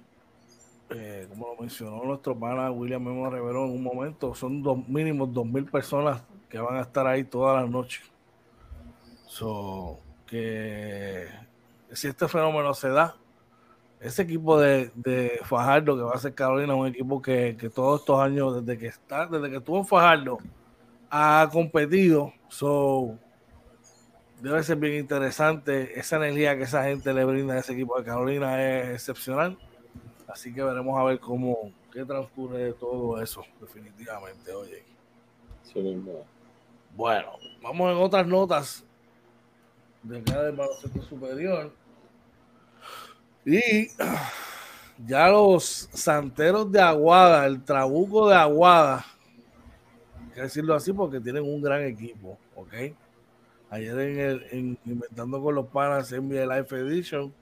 eh, como lo mencionó nuestro pana William Memo Rivero en un momento, son dos, mínimos dos mil personas que van a estar ahí todas las noches. So, que si este fenómeno se da, ese equipo de, de, Fajardo que va a ser Carolina, un equipo que, que, todos estos años, desde que está, desde que estuvo en Fajardo, ha competido. So, debe ser bien interesante. Esa energía que esa gente le brinda a ese equipo de Carolina es excepcional. Así que veremos a ver cómo, qué transcurre todo eso, definitivamente, oye. bueno, vamos en otras notas de del baloncesto superior. Y ya los santeros de Aguada, el trabuco de Aguada, que decirlo así porque tienen un gran equipo, ¿ok? Ayer en, el, Inventando con los Panas mi Life Edition,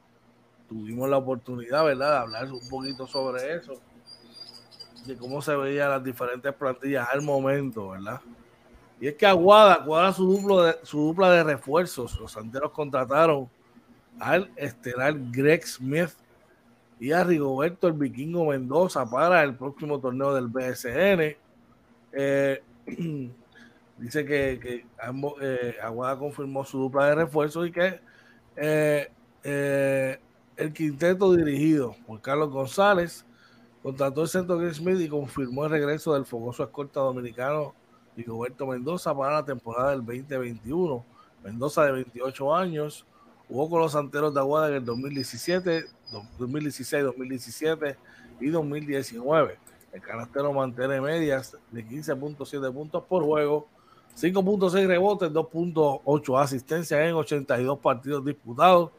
tuvimos la oportunidad, ¿verdad?, de hablar un poquito sobre eso, de cómo se veían las diferentes plantillas al momento, ¿verdad? Y es que Aguada cuadra su, duplo de, su dupla de refuerzos. Los santeros contrataron al estelar Greg Smith y a Rigoberto el Vikingo Mendoza para el próximo torneo del BSN. Eh, dice que, ambos, eh, Aguada confirmó su dupla de refuerzos y que eh, el quinteto dirigido por Carlos González contrató el centro Greg Smith y confirmó el regreso del fogoso escolta dominicano Rigoberto Mendoza para la temporada del 2021. Mendoza de 28 años jugó con los Santeros de Aguada en el 2017, 2016, 2017 y 2019. El canastero mantiene medias de 15.7 puntos por juego, 5.6 rebotes, 2.8 asistencias en 82 partidos disputados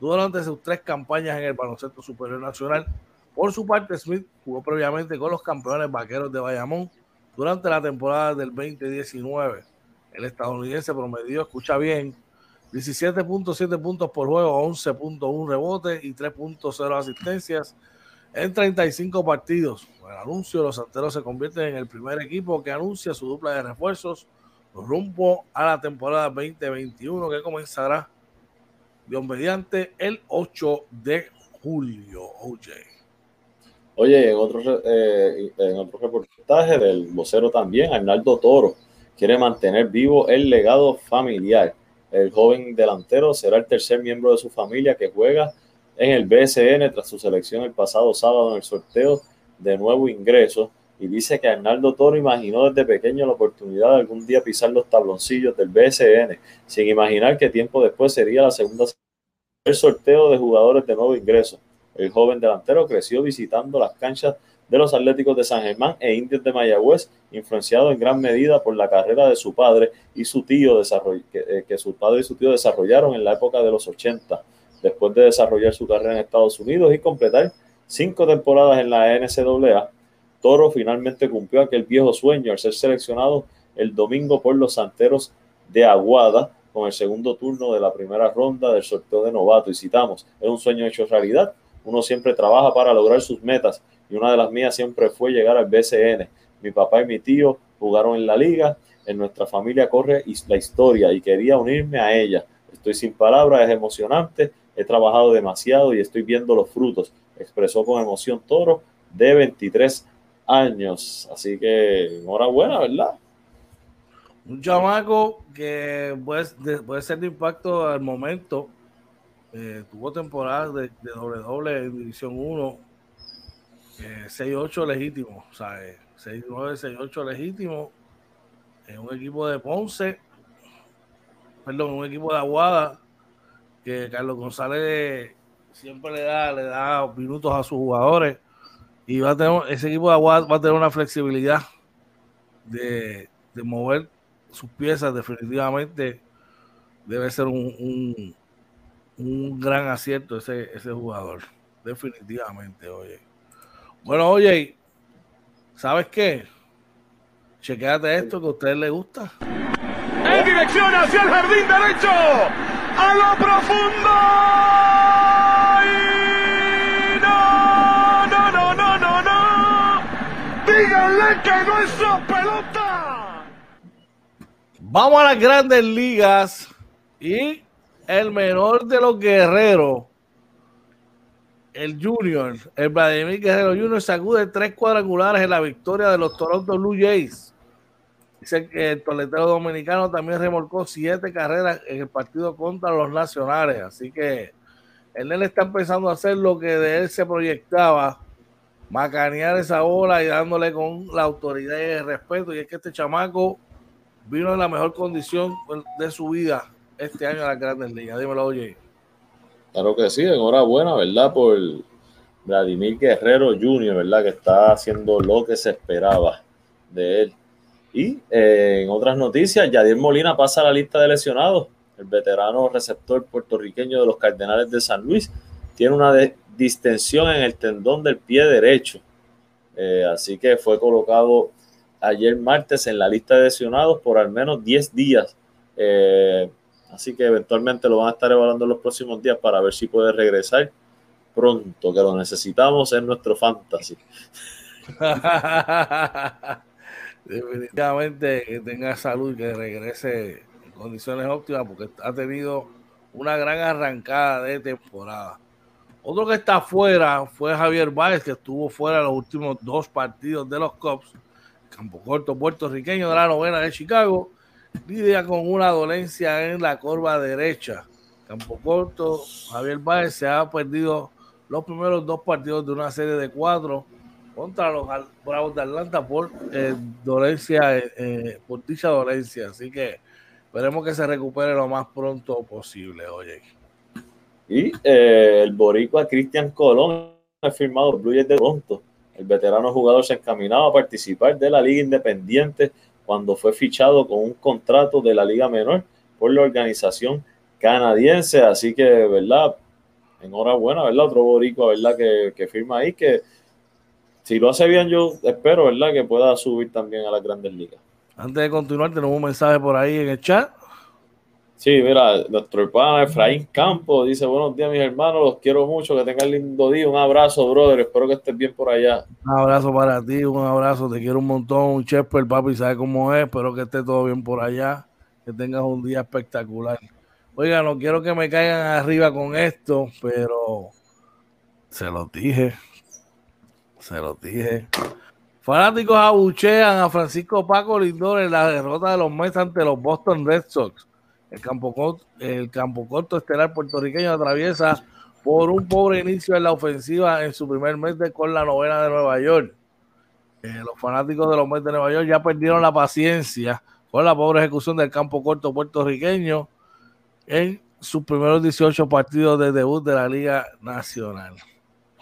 durante sus tres campañas en el baloncesto superior nacional. Por su parte, Smith jugó previamente con los campeones vaqueros de Bayamón durante la temporada del 2019. El estadounidense promedió, escucha bien, 17.7 puntos por juego, 11.1 rebotes y 3.0 asistencias en 35 partidos. El anuncio, los santeros se convierten en el primer equipo que anuncia su dupla de refuerzos rumbo a la temporada 2021 que comenzará, Dios mediante, el 8 de julio. OJ.
Oye, en otro, eh, en otro reportaje del vocero también, Arnaldo Toro quiere mantener vivo el legado familiar. El joven delantero será el tercer miembro de su familia que juega en el BSN tras su selección el pasado sábado en el sorteo de nuevo ingreso. Y dice que Arnaldo Toro imaginó desde pequeño la oportunidad de algún día pisar los tabloncillos del BSN, sin imaginar que tiempo después sería la segunda el sorteo de jugadores de nuevo ingreso. El joven delantero creció visitando las canchas de los Atléticos de San Germán e Indios de Mayagüez, influenciado en gran medida por la carrera de su padre y su tío, que, que su padre y su tío desarrollaron en la época de los 80. Después de desarrollar su carrera en Estados Unidos y completar cinco temporadas en la NCAA, Toro finalmente cumplió aquel viejo sueño al ser seleccionado el domingo por los Santeros de Aguada con el segundo turno de la primera ronda del sorteo de novato. Y citamos, es un sueño hecho realidad uno siempre trabaja para lograr sus metas y una de las mías siempre fue llegar al BCN. Mi papá y mi tío jugaron en la liga, en nuestra familia corre la historia y quería unirme a ella. Estoy sin palabras, es emocionante, he trabajado demasiado y estoy viendo los frutos, expresó con emoción Toro de 23 años. Así que enhorabuena, ¿verdad?
Un chamaco que puede, puede ser de impacto al momento. Eh, tuvo temporadas de, de, doble doble en División 1, 6-8 legítimo, o sea, 6-9, 6-8 legítimo en un equipo de Ponce, perdón, un equipo de Aguada, que Carlos González siempre le da, le da minutos a sus jugadores y va a tener, ese equipo de Aguada va a tener una flexibilidad de, de mover sus piezas definitivamente debe ser un, un, gran acierto ese, ese jugador. Definitivamente, oye. Bueno, oye, ¿sabes qué? Chequéate esto que a usted le gusta.
En dirección hacia el jardín derecho. A lo profundo. no, no, no, no, no, no. Díganle que no es pelota.
Vamos a las grandes ligas y el menor de los guerreros, el Junior, el Vladimir Guerrero Junior, sacude tres cuadrangulares en la victoria de los Toronto Blue Jays. Dice que el toletero dominicano también remolcó siete carreras en el partido contra los nacionales. Así que él está empezando a hacer lo que de él se proyectaba, macanear esa bola y dándole con la autoridad y el respeto. Y es que este chamaco vino en la mejor condición de su vida este año a las grandes ligas. Dímelo, oye.
Claro que sí, enhorabuena, ¿verdad? Por Vladimir Guerrero Jr., ¿verdad? Que está haciendo lo que se esperaba de él. Y eh, en otras noticias, Yadier Molina pasa a la lista de lesionados. El veterano receptor puertorriqueño de los Cardenales de San Luis tiene una distensión en el tendón del pie derecho. Eh, así que fue colocado ayer martes en la lista de lesionados por al menos 10 días. Eh, así que eventualmente lo van a estar evaluando en los próximos días para ver si puede regresar pronto, que lo necesitamos en nuestro fantasy.
Definitivamente que tenga salud y que regrese en condiciones óptimas porque ha tenido una gran arrancada de temporada. Otro que está fuera fue Javier Báez, que estuvo fuera los últimos dos partidos de los Cubs campo corto puertorriqueño de la novena de Chicago, lidia con una dolencia en la curva derecha. Campo corto, Javier Báez se ha perdido los primeros dos partidos de una serie de cuatro contra los Bravos de Atlanta por eh, dolencia, eh, eh, por dicha dolencia. Así que esperemos que se recupere lo más pronto posible, oye.
Y el boricua Cristian Colón ha firmado Blue de Toronto el veterano jugador se encaminaba a participar de la Liga Independiente cuando fue fichado con un contrato de la Liga Menor por la organización canadiense. Así que, ¿verdad? Enhorabuena, ¿verdad? Otro boricua, ¿verdad? Que, que firma ahí, que si lo hace bien, yo espero, ¿verdad? Que pueda subir también a las grandes ligas.
Antes de continuar, tenemos un mensaje por ahí en el chat.
Sí, mira, nuestro hermano Efraín Campo dice, buenos días mis hermanos, los quiero mucho, que tengan lindo día, un abrazo, brother, espero que estés bien por allá.
Un abrazo para ti, un abrazo, te quiero un montón, un el papi, sabe cómo es, espero que esté todo bien por allá, que tengas un día espectacular. Oiga, no quiero que me caigan arriba con esto, pero se los dije, se los dije. Fanáticos abuchean a Francisco Paco Lindor en la derrota de los Mets ante los Boston Red Sox. El campo, corto estelar puertorriqueño atraviesa por un pobre inicio en la ofensiva en su primer mes de, con la novena de Nueva York. Eh, los fanáticos de los Mets de Nueva York ya perdieron la paciencia con la pobre ejecución del campo corto puertorriqueño en sus primeros 18 partidos de debut de la Liga Nacional.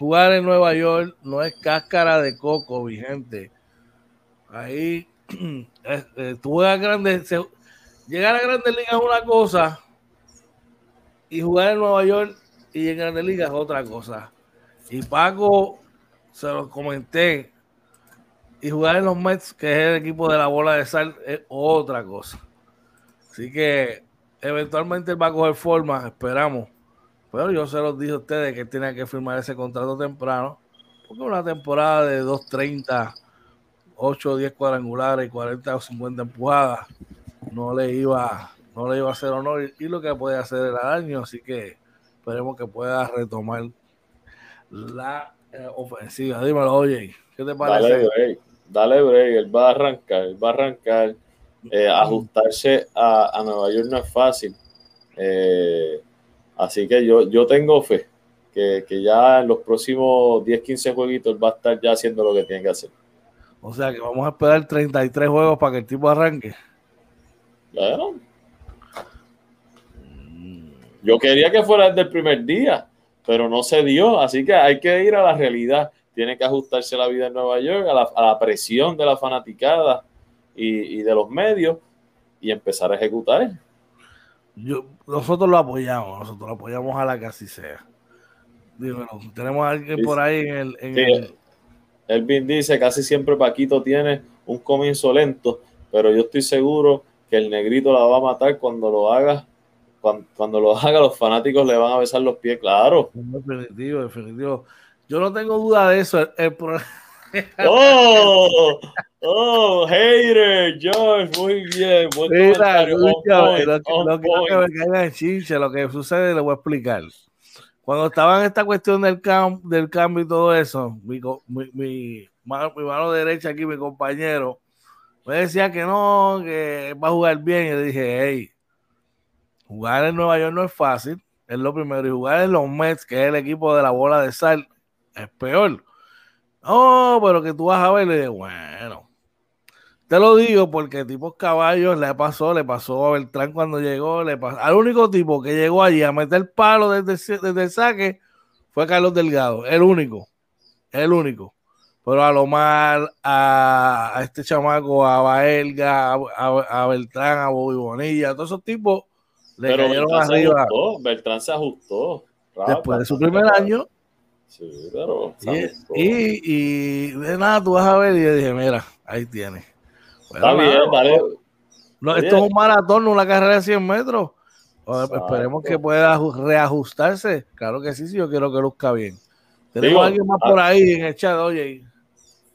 Jugar en Nueva York no es cáscara de coco, vigente. Ahí estuve a grandes llegar a Grandes Ligas es una cosa y jugar en Nueva York y en Grandes Ligas es otra cosa. Y Paco, se lo comenté, y jugar en los Mets, que es el equipo de la bola de sal, es otra cosa. Así que eventualmente va a coger forma, esperamos. Pero yo se los dije a ustedes que tiene que firmar ese contrato temprano, porque una temporada de 2.30, 8 o 10 cuadrangulares, 40 o 50 empujadas, no le iba, no le iba a hacer honor y lo que puede hacer era daño, así que esperemos que pueda retomar la eh, ofensiva. Dímelo, oye, ¿qué te parece?
Dale break, dale break, él va a arrancar, él va a arrancar. Eh, ajustarse a, a, Nueva York no es fácil. Eh, así que yo, yo tengo fe que, que, ya en los próximos 10, 15 jueguitos va a estar ya haciendo lo que tiene que hacer.
O sea que vamos a esperar 33 juegos para que el tipo arranque.
Bueno. Yo quería que fuera desde el primer día, pero no se dio, así que hay que ir a la realidad. Tiene que ajustarse la vida en Nueva York a la, a la presión de la fanaticada y, y, de los medios y empezar a ejecutar.
Yo, nosotros lo apoyamos, nosotros lo apoyamos a la que así sea. Dímelo, tenemos a alguien por ahí en el... En
sí,
el...
Elvin dice, casi siempre Paquito tiene un comienzo lento, pero yo estoy seguro que el negrito la va a matar cuando lo haga cuando, cuando, lo haga, los fanáticos le van a besar los pies, claro.
Definitivo, definitivo. Yo no tengo duda de eso. El, el
¡Oh! ¡Oh! Hater, George, muy bien. Buen
Mira, escucha, point, lo, que, lo que me caiga en chinche, lo que sucede, le voy a explicar. Cuando estaba en esta cuestión del, cam del cambio y todo eso, mi, mi, mi, mano, mi mano derecha aquí, mi compañero, me decía que no, que va a jugar bien. Y le dije, hey, jugar en Nueva York no es fácil, es lo primero. Y jugar en los Mets, que es el equipo de la bola de sal, es peor. No, pero que tú vas a ver, le digo, bueno. Te lo digo porque tipos caballos le pasó, le pasó a Beltrán cuando llegó, le pasó. Al único tipo que llegó allí a meter palo desde, desde el saque fue Carlos Delgado, el único, el único. Pero a lo mal, a, a este chamaco, a Baelga, a, a, a Beltrán, a Bobby Bonilla, a todos esos tipos le
Pero
cayeron
Beltrán
arriba.
se ajustó, Beltrán se ajustó. Rafa,
Después de su primer año,
Sí, se
y, y, y de nada, tú vas a ver. Y yo dije, mira, ahí tienes. Bueno,
Está bien,
nada,
dale.
no, esto es un maratón, no una carrera de 100 metros.
Exacto.
Esperemos que pueda aju- reajustarse. Claro que sí, sí, yo quiero que luzca bien. Tenemos
Digo,
alguien más
ah.
por ahí en el chat, oye.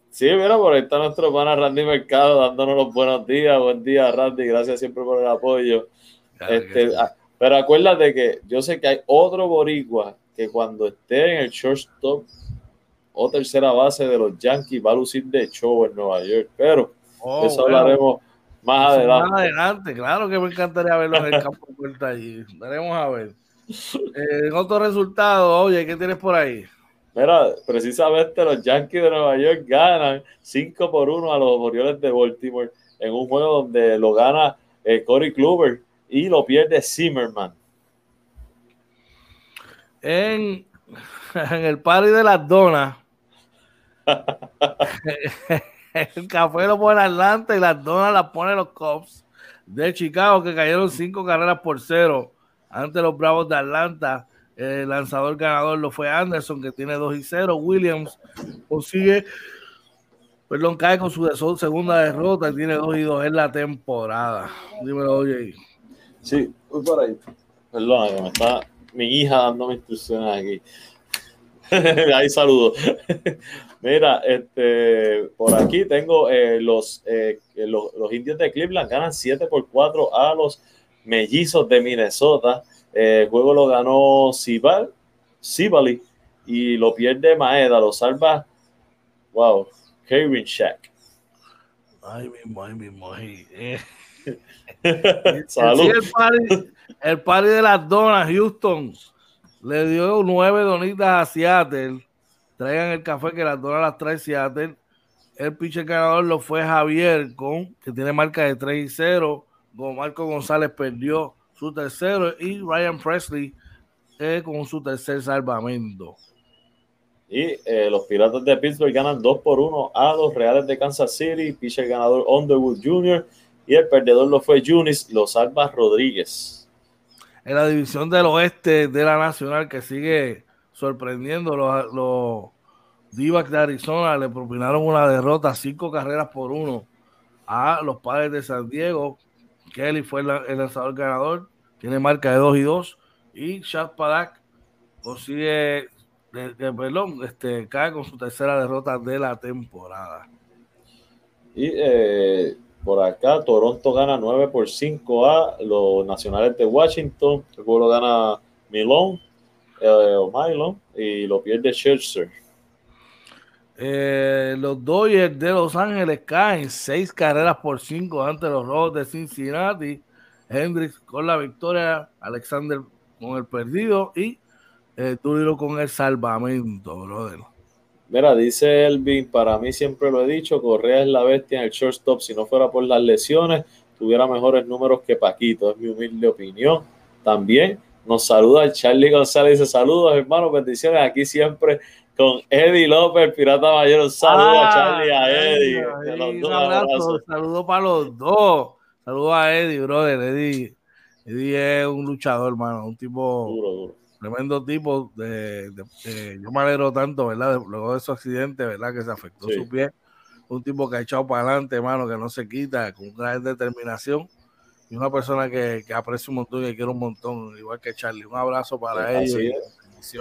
Sí, mira, por ahí está nuestro pana Randy Mercado dándonos los buenos días. Buen día, Randy. Gracias siempre por el apoyo.
Claro
Este,
sí.
ah, pero acuérdate que yo sé que hay otro boricua que cuando esté en el shortstop o tercera base de los Yankees va a lucir de show en Nueva York. Pero
Oh,
eso
bueno,
hablaremos más
eso
adelante.
Más adelante, claro que me encantaría verlos en el campo de puerta allí. Veremos a ver. Eh, otro resultado, oye, ¿qué tienes por ahí?
Mira, precisamente los Yankees de Nueva York ganan 5 por 1 a los Orioles de Baltimore en un juego donde lo gana eh, Corey Kluber y lo pierde Zimmerman.
En, en el party de las donas. el café lo pone Atlanta y las donas las pone los Cubs de Chicago que cayeron cinco carreras por cero ante los Bravos de Atlanta. El lanzador ganador lo fue Anderson que tiene 2 y 0. Williams consigue, perdón, cae con su de- segunda derrota y tiene 2 y 2 en la temporada. Dímelo, oye.
Sí, voy por ahí. Perdona, que me está mi hija dándome instrucciones aquí. ahí saludo. Mira, este, por aquí tengo eh, los, eh, los, los indios de Cleveland ganan 7 por 4 a los mellizos de Minnesota. Eh, el juego lo ganó Sibal, Sibali y lo pierde Maeda, lo salva, wow, Kevin Shack.
Ay, mismo, ay, mismo. ay, eh. El, party, el de las donas, Houston, le dio nueve donitas a Seattle. Traigan el café que las donas las trae Seattle. El pitcher ganador lo fue Javier, con, que tiene marca de 3 y 0. Con Marco González perdió su tercero. Y Ryan Presley eh, con su tercer salvamento.
Y eh, los Piratas de Pittsburgh ganan 2 por 1 a los Reales de Kansas City. Pitcher ganador Underwood Jr. Y el perdedor lo fue Junis, lo salva Rodríguez.
En la división del oeste de la Nacional que sigue sorprendiendo los, los D-backs de Arizona le propinaron una derrota, cinco carreras por uno a los padres de San Diego. Kelly fue el, el lanzador ganador, tiene marca de 2 y 2. Y Chad Padak consigue, de, de, perdón, este, cae con su tercera derrota de la temporada.
Y eh, por acá, Toronto gana 9 por 5 a los Nacionales de Washington. El lo gana Milón, eh, o Milon, y lo pierde Scherzer.
Eh, los Dodgers de Los Ángeles caen seis carreras por cinco ante los Rojos de Cincinnati. Hendricks con la victoria, Alexander con el perdido y eh, con el salvamento, brother.
Mira, dice Elvin, para mí siempre lo he dicho, Correa es la bestia en el shortstop. Si no fuera por las lesiones, tuviera mejores números que Paquito, es mi humilde opinión. También nos saluda Charlie González, dice saludos hermanos, bendiciones, aquí siempre con Eddie López, Pirata Mayor. Un saludo a Charlie y a Eddie.
un saludo para los dos. Saludos a Eddie, brother. Eddie, Eddie es un luchador, hermano, un tipo duro, duro. Tremendo tipo. De, yo me alegro tanto, ¿verdad? luego de su accidente, ¿verdad? Que se afectó su pie. Un tipo que ha echado para adelante, hermano, que no se quita, con gran determinación. Y una persona que, que aprecio un montón y que quiero un montón, igual que Charlie. Un abrazo para ellos.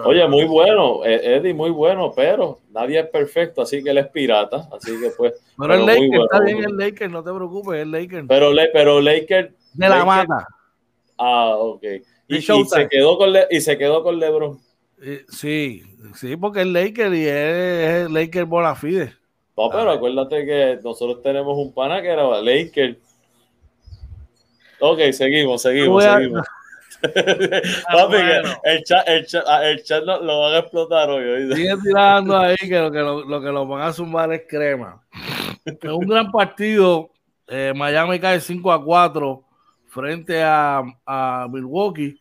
Oye, muy bueno, eh, Eddie, muy bueno, pero nadie es perfecto, así que él es pirata, así que pues.
Pero, el Laker, está bien el Laker, no te preocupes, el Laker.
Pero, pero Laker.
De la mata.
Ah, ok. Y, se quedó con y se quedó con LeBron.
Sí, sí, porque el Laker y es, Laker Bonafide.
No, pero acuérdate que nosotros tenemos un pana que era Laker. Ok, seguimos, seguimos, seguimos. Ah, el chat, el chat, ah, el chat lo, van a explotar hoy.
Sigue tirando ahí que lo que lo, que lo van a sumar es crema. Es un gran partido. Eh, Miami cae 5 a 4 frente a, a Milwaukee.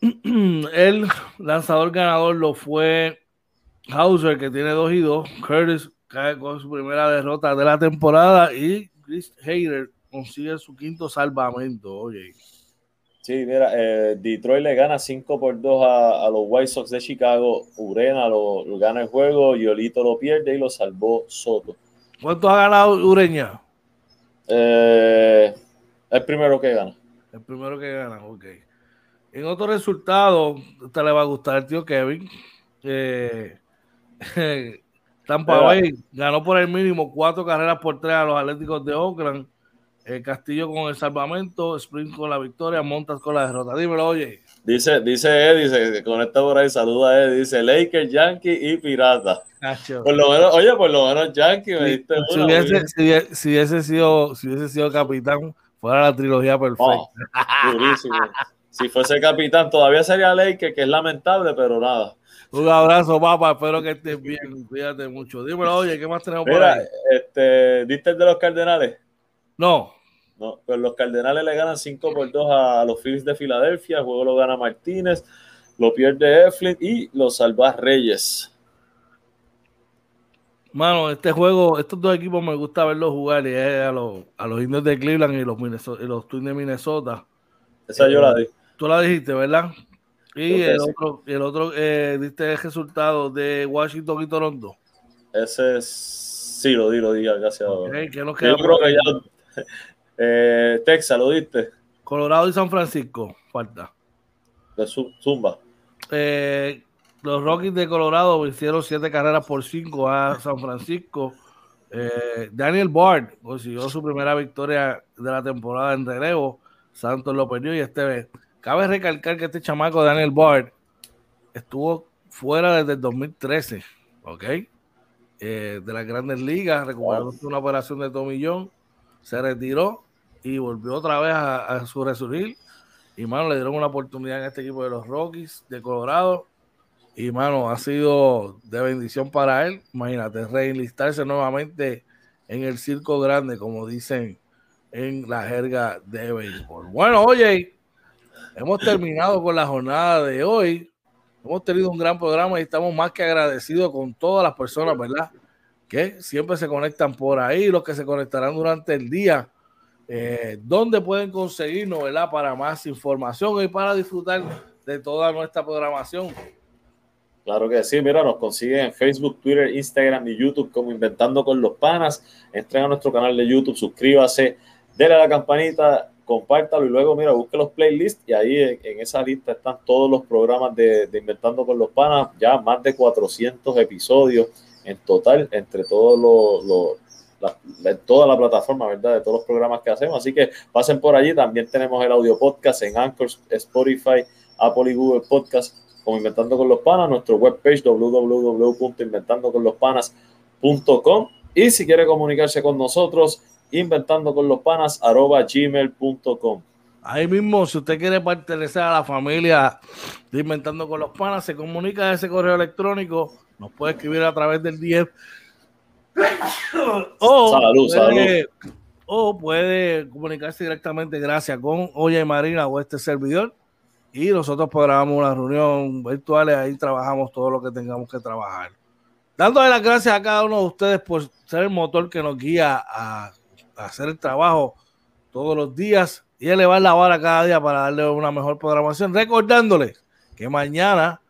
El lanzador ganador lo fue Hauser, que tiene 2 y 2. Curtis cae con su primera derrota de la temporada y Chris Hayder consigue su quinto salvamento. Oye.
Sí, mira, eh, Detroit le gana 5 por 2 a, los White Sox de Chicago. Urena lo, gana el juego, Yolito lo pierde y lo salvó Soto.
¿Cuánto ha ganado Ureña?
Eh, el primero que gana.
El primero que gana, ok. En otro resultado, te le va a gustar el tío Kevin. Eh, Tampa Bay ganó por el mínimo cuatro carreras por tres a los Atléticos de Oakland eh, Castillo con el salvamento, Spring con la victoria, Montas con la derrota. Dímelo, oye.
Dice, dice Eddie, se conecta por ahí, saluda a Eddie, dice Lakers, Yankee y Pirata. Por lo menos, oye, por lo menos Yankee me diste
si, hubiese, si, hubiese sido, si hubiese sido capitán, fuera la trilogía perfecta. Oh,
durísimo. si fuese capitán, todavía sería Lakers, que es lamentable, pero nada.
Un abrazo, papá. Espero que estés bien. Cuídate mucho. Dímelo, oye, ¿qué más tenemos por ahí?
Este, ¿Diste el de los Cardenales?
No.
No, pues los Cardenales le ganan 5 por 2 a, los Phillies de Filadelfia. El juego lo gana Martínez, lo pierde Eflin y lo salva Reyes.
Mano, este juego, estos dos equipos me gusta verlos jugar y es a los, a los indios de Cleveland y los, los Twins de Minnesota.
Esa yo la di.
Tú la dijiste, ¿verdad? Y el otro, el otro eh, diste el resultado de Washington y Toronto.
Ese es, sí, lo di, lo di, gracias.
Okay, ¿qué nos queda
yo creo que ya, eh, Texas, ¿lo diste?
Colorado y San Francisco, falta.
De Zumba.
Eh, los Rockies de Colorado hicieron siete carreras por cinco a San Francisco. Eh, Daniel Bard consiguió su primera victoria de la temporada en relevo. Santos lo perdió y este vez. Cabe recalcar que este chamaco Daniel Bard estuvo fuera desde el 2013, ¿ok? de las grandes ligas, recuperando una operación de tomillón, se retiró y volvió otra vez a, su resurgir. Y mano, le dieron una oportunidad en este equipo de los Rockies de Colorado. Y mano, ha sido de bendición para él. Imagínate, reenlistarse nuevamente en el circo grande, como dicen en la jerga de béisbol. Bueno, oye, hemos terminado con la jornada de hoy. Hemos tenido un gran programa y estamos más que agradecidos con todas las personas, ¿verdad? Que siempre se conectan por ahí, los que se conectarán durante el día eh, ¿Dónde pueden conseguirnos, ¿verdad? Para más información y para disfrutar de toda nuestra programación.
Claro que sí, mira, nos consiguen en Facebook, Twitter, Instagram y YouTube como Inventando con los Panas. Entren a nuestro canal de YouTube, suscríbase, denle a la campanita, compártalo y luego, mira, busque los playlists y ahí en, esa lista están todos los programas de, Inventando con los Panas, ya más de 400 episodios en total entre todos los de toda la plataforma, ¿verdad? De todos los programas que hacemos. Así que pasen por allí. También tenemos el audio podcast en Anchor, Spotify, Apple y Google Podcast como Inventando con los Panas, nuestro webpage www.inventandoconlospanas.com y si quiere comunicarse con nosotros, inventando con los panas gmail.com.
Ahí mismo, si usted quiere pertenecer a la familia de Inventando con los Panas, se comunica a ese correo electrónico, nos puede escribir a través del 10. o,
salud,
puede, o puede comunicarse directamente gracias con Oye Marina o este servidor. Y nosotros programamos una reunión virtual y ahí trabajamos todo lo que tengamos que trabajar. Dándole las gracias a cada uno de ustedes por ser el motor que nos guía a hacer el trabajo todos los días y elevar la vara cada día para darle una mejor programación. Recordándoles que mañana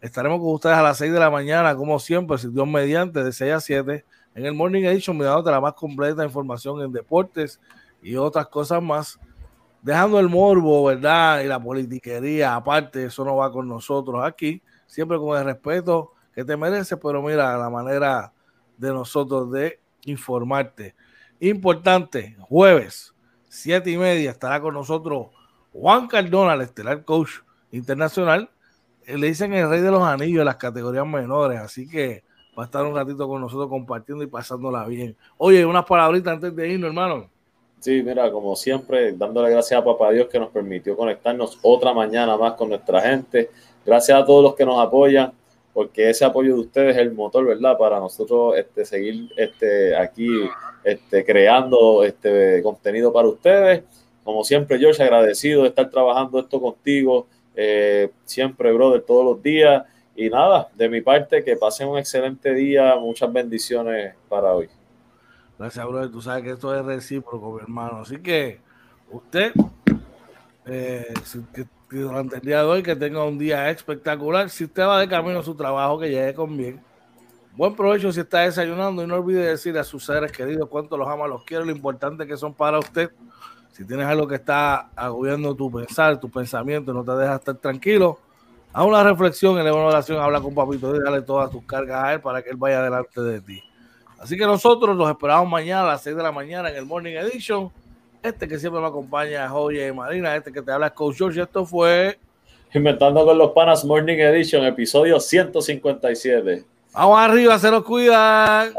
estaremos con ustedes a las 6 de la mañana, como siempre, si Dios mediante, de 6 a 7, en el Morning Edition, mirándote la más completa información en deportes y otras cosas más. Dejando el morbo, ¿verdad? Y la politiquería, aparte, eso no va con nosotros aquí, siempre con el respeto que te mereces, pero mira la manera de nosotros de informarte. Importante, jueves, siete y media, estará con nosotros Juan Cardona, el estelar coach internacional. Eh, le dicen el rey de los anillos en las categorías menores, así que va a estar un ratito con nosotros compartiendo y pasándola bien. Oye, unas palabritas antes de irnos, hermano.
Sí, mira, como siempre, dándole gracias a Papá Dios que nos permitió conectarnos otra mañana más con nuestra gente. Gracias a todos los que nos apoyan porque ese apoyo de ustedes es el motor, ¿verdad? Para nosotros este, seguir este, aquí este, creando este contenido para ustedes. Como siempre, George, agradecido de estar trabajando esto contigo, eh, siempre, brother, todos los días. Y nada, de mi parte, que pasen un excelente día, muchas bendiciones para hoy.
Gracias, brother. Tú sabes que esto es recíproco, mi hermano. Así que usted, eh, durante el día de hoy que tenga un día espectacular. Si usted va de camino a su trabajo, que llegue con bien. Buen provecho si está desayunando y no olvide decir a sus seres queridos cuánto los ama, los quiero, lo importante que son para usted. Si tienes algo que está agobiando tu pensar, tu pensamiento, no te deja estar tranquilo, haz una reflexión, en la oración, habla con papito dale todas tus cargas a él para que él vaya delante de ti. Así que nosotros los esperamos mañana a las 6 de la mañana en el Morning Edition este que siempre me acompaña es Oye Marina, este que te habla es Coach George. Esto fue
Inventando con los Panas Morning Edition, episodio 157.
Vamos arriba, se los cuidan.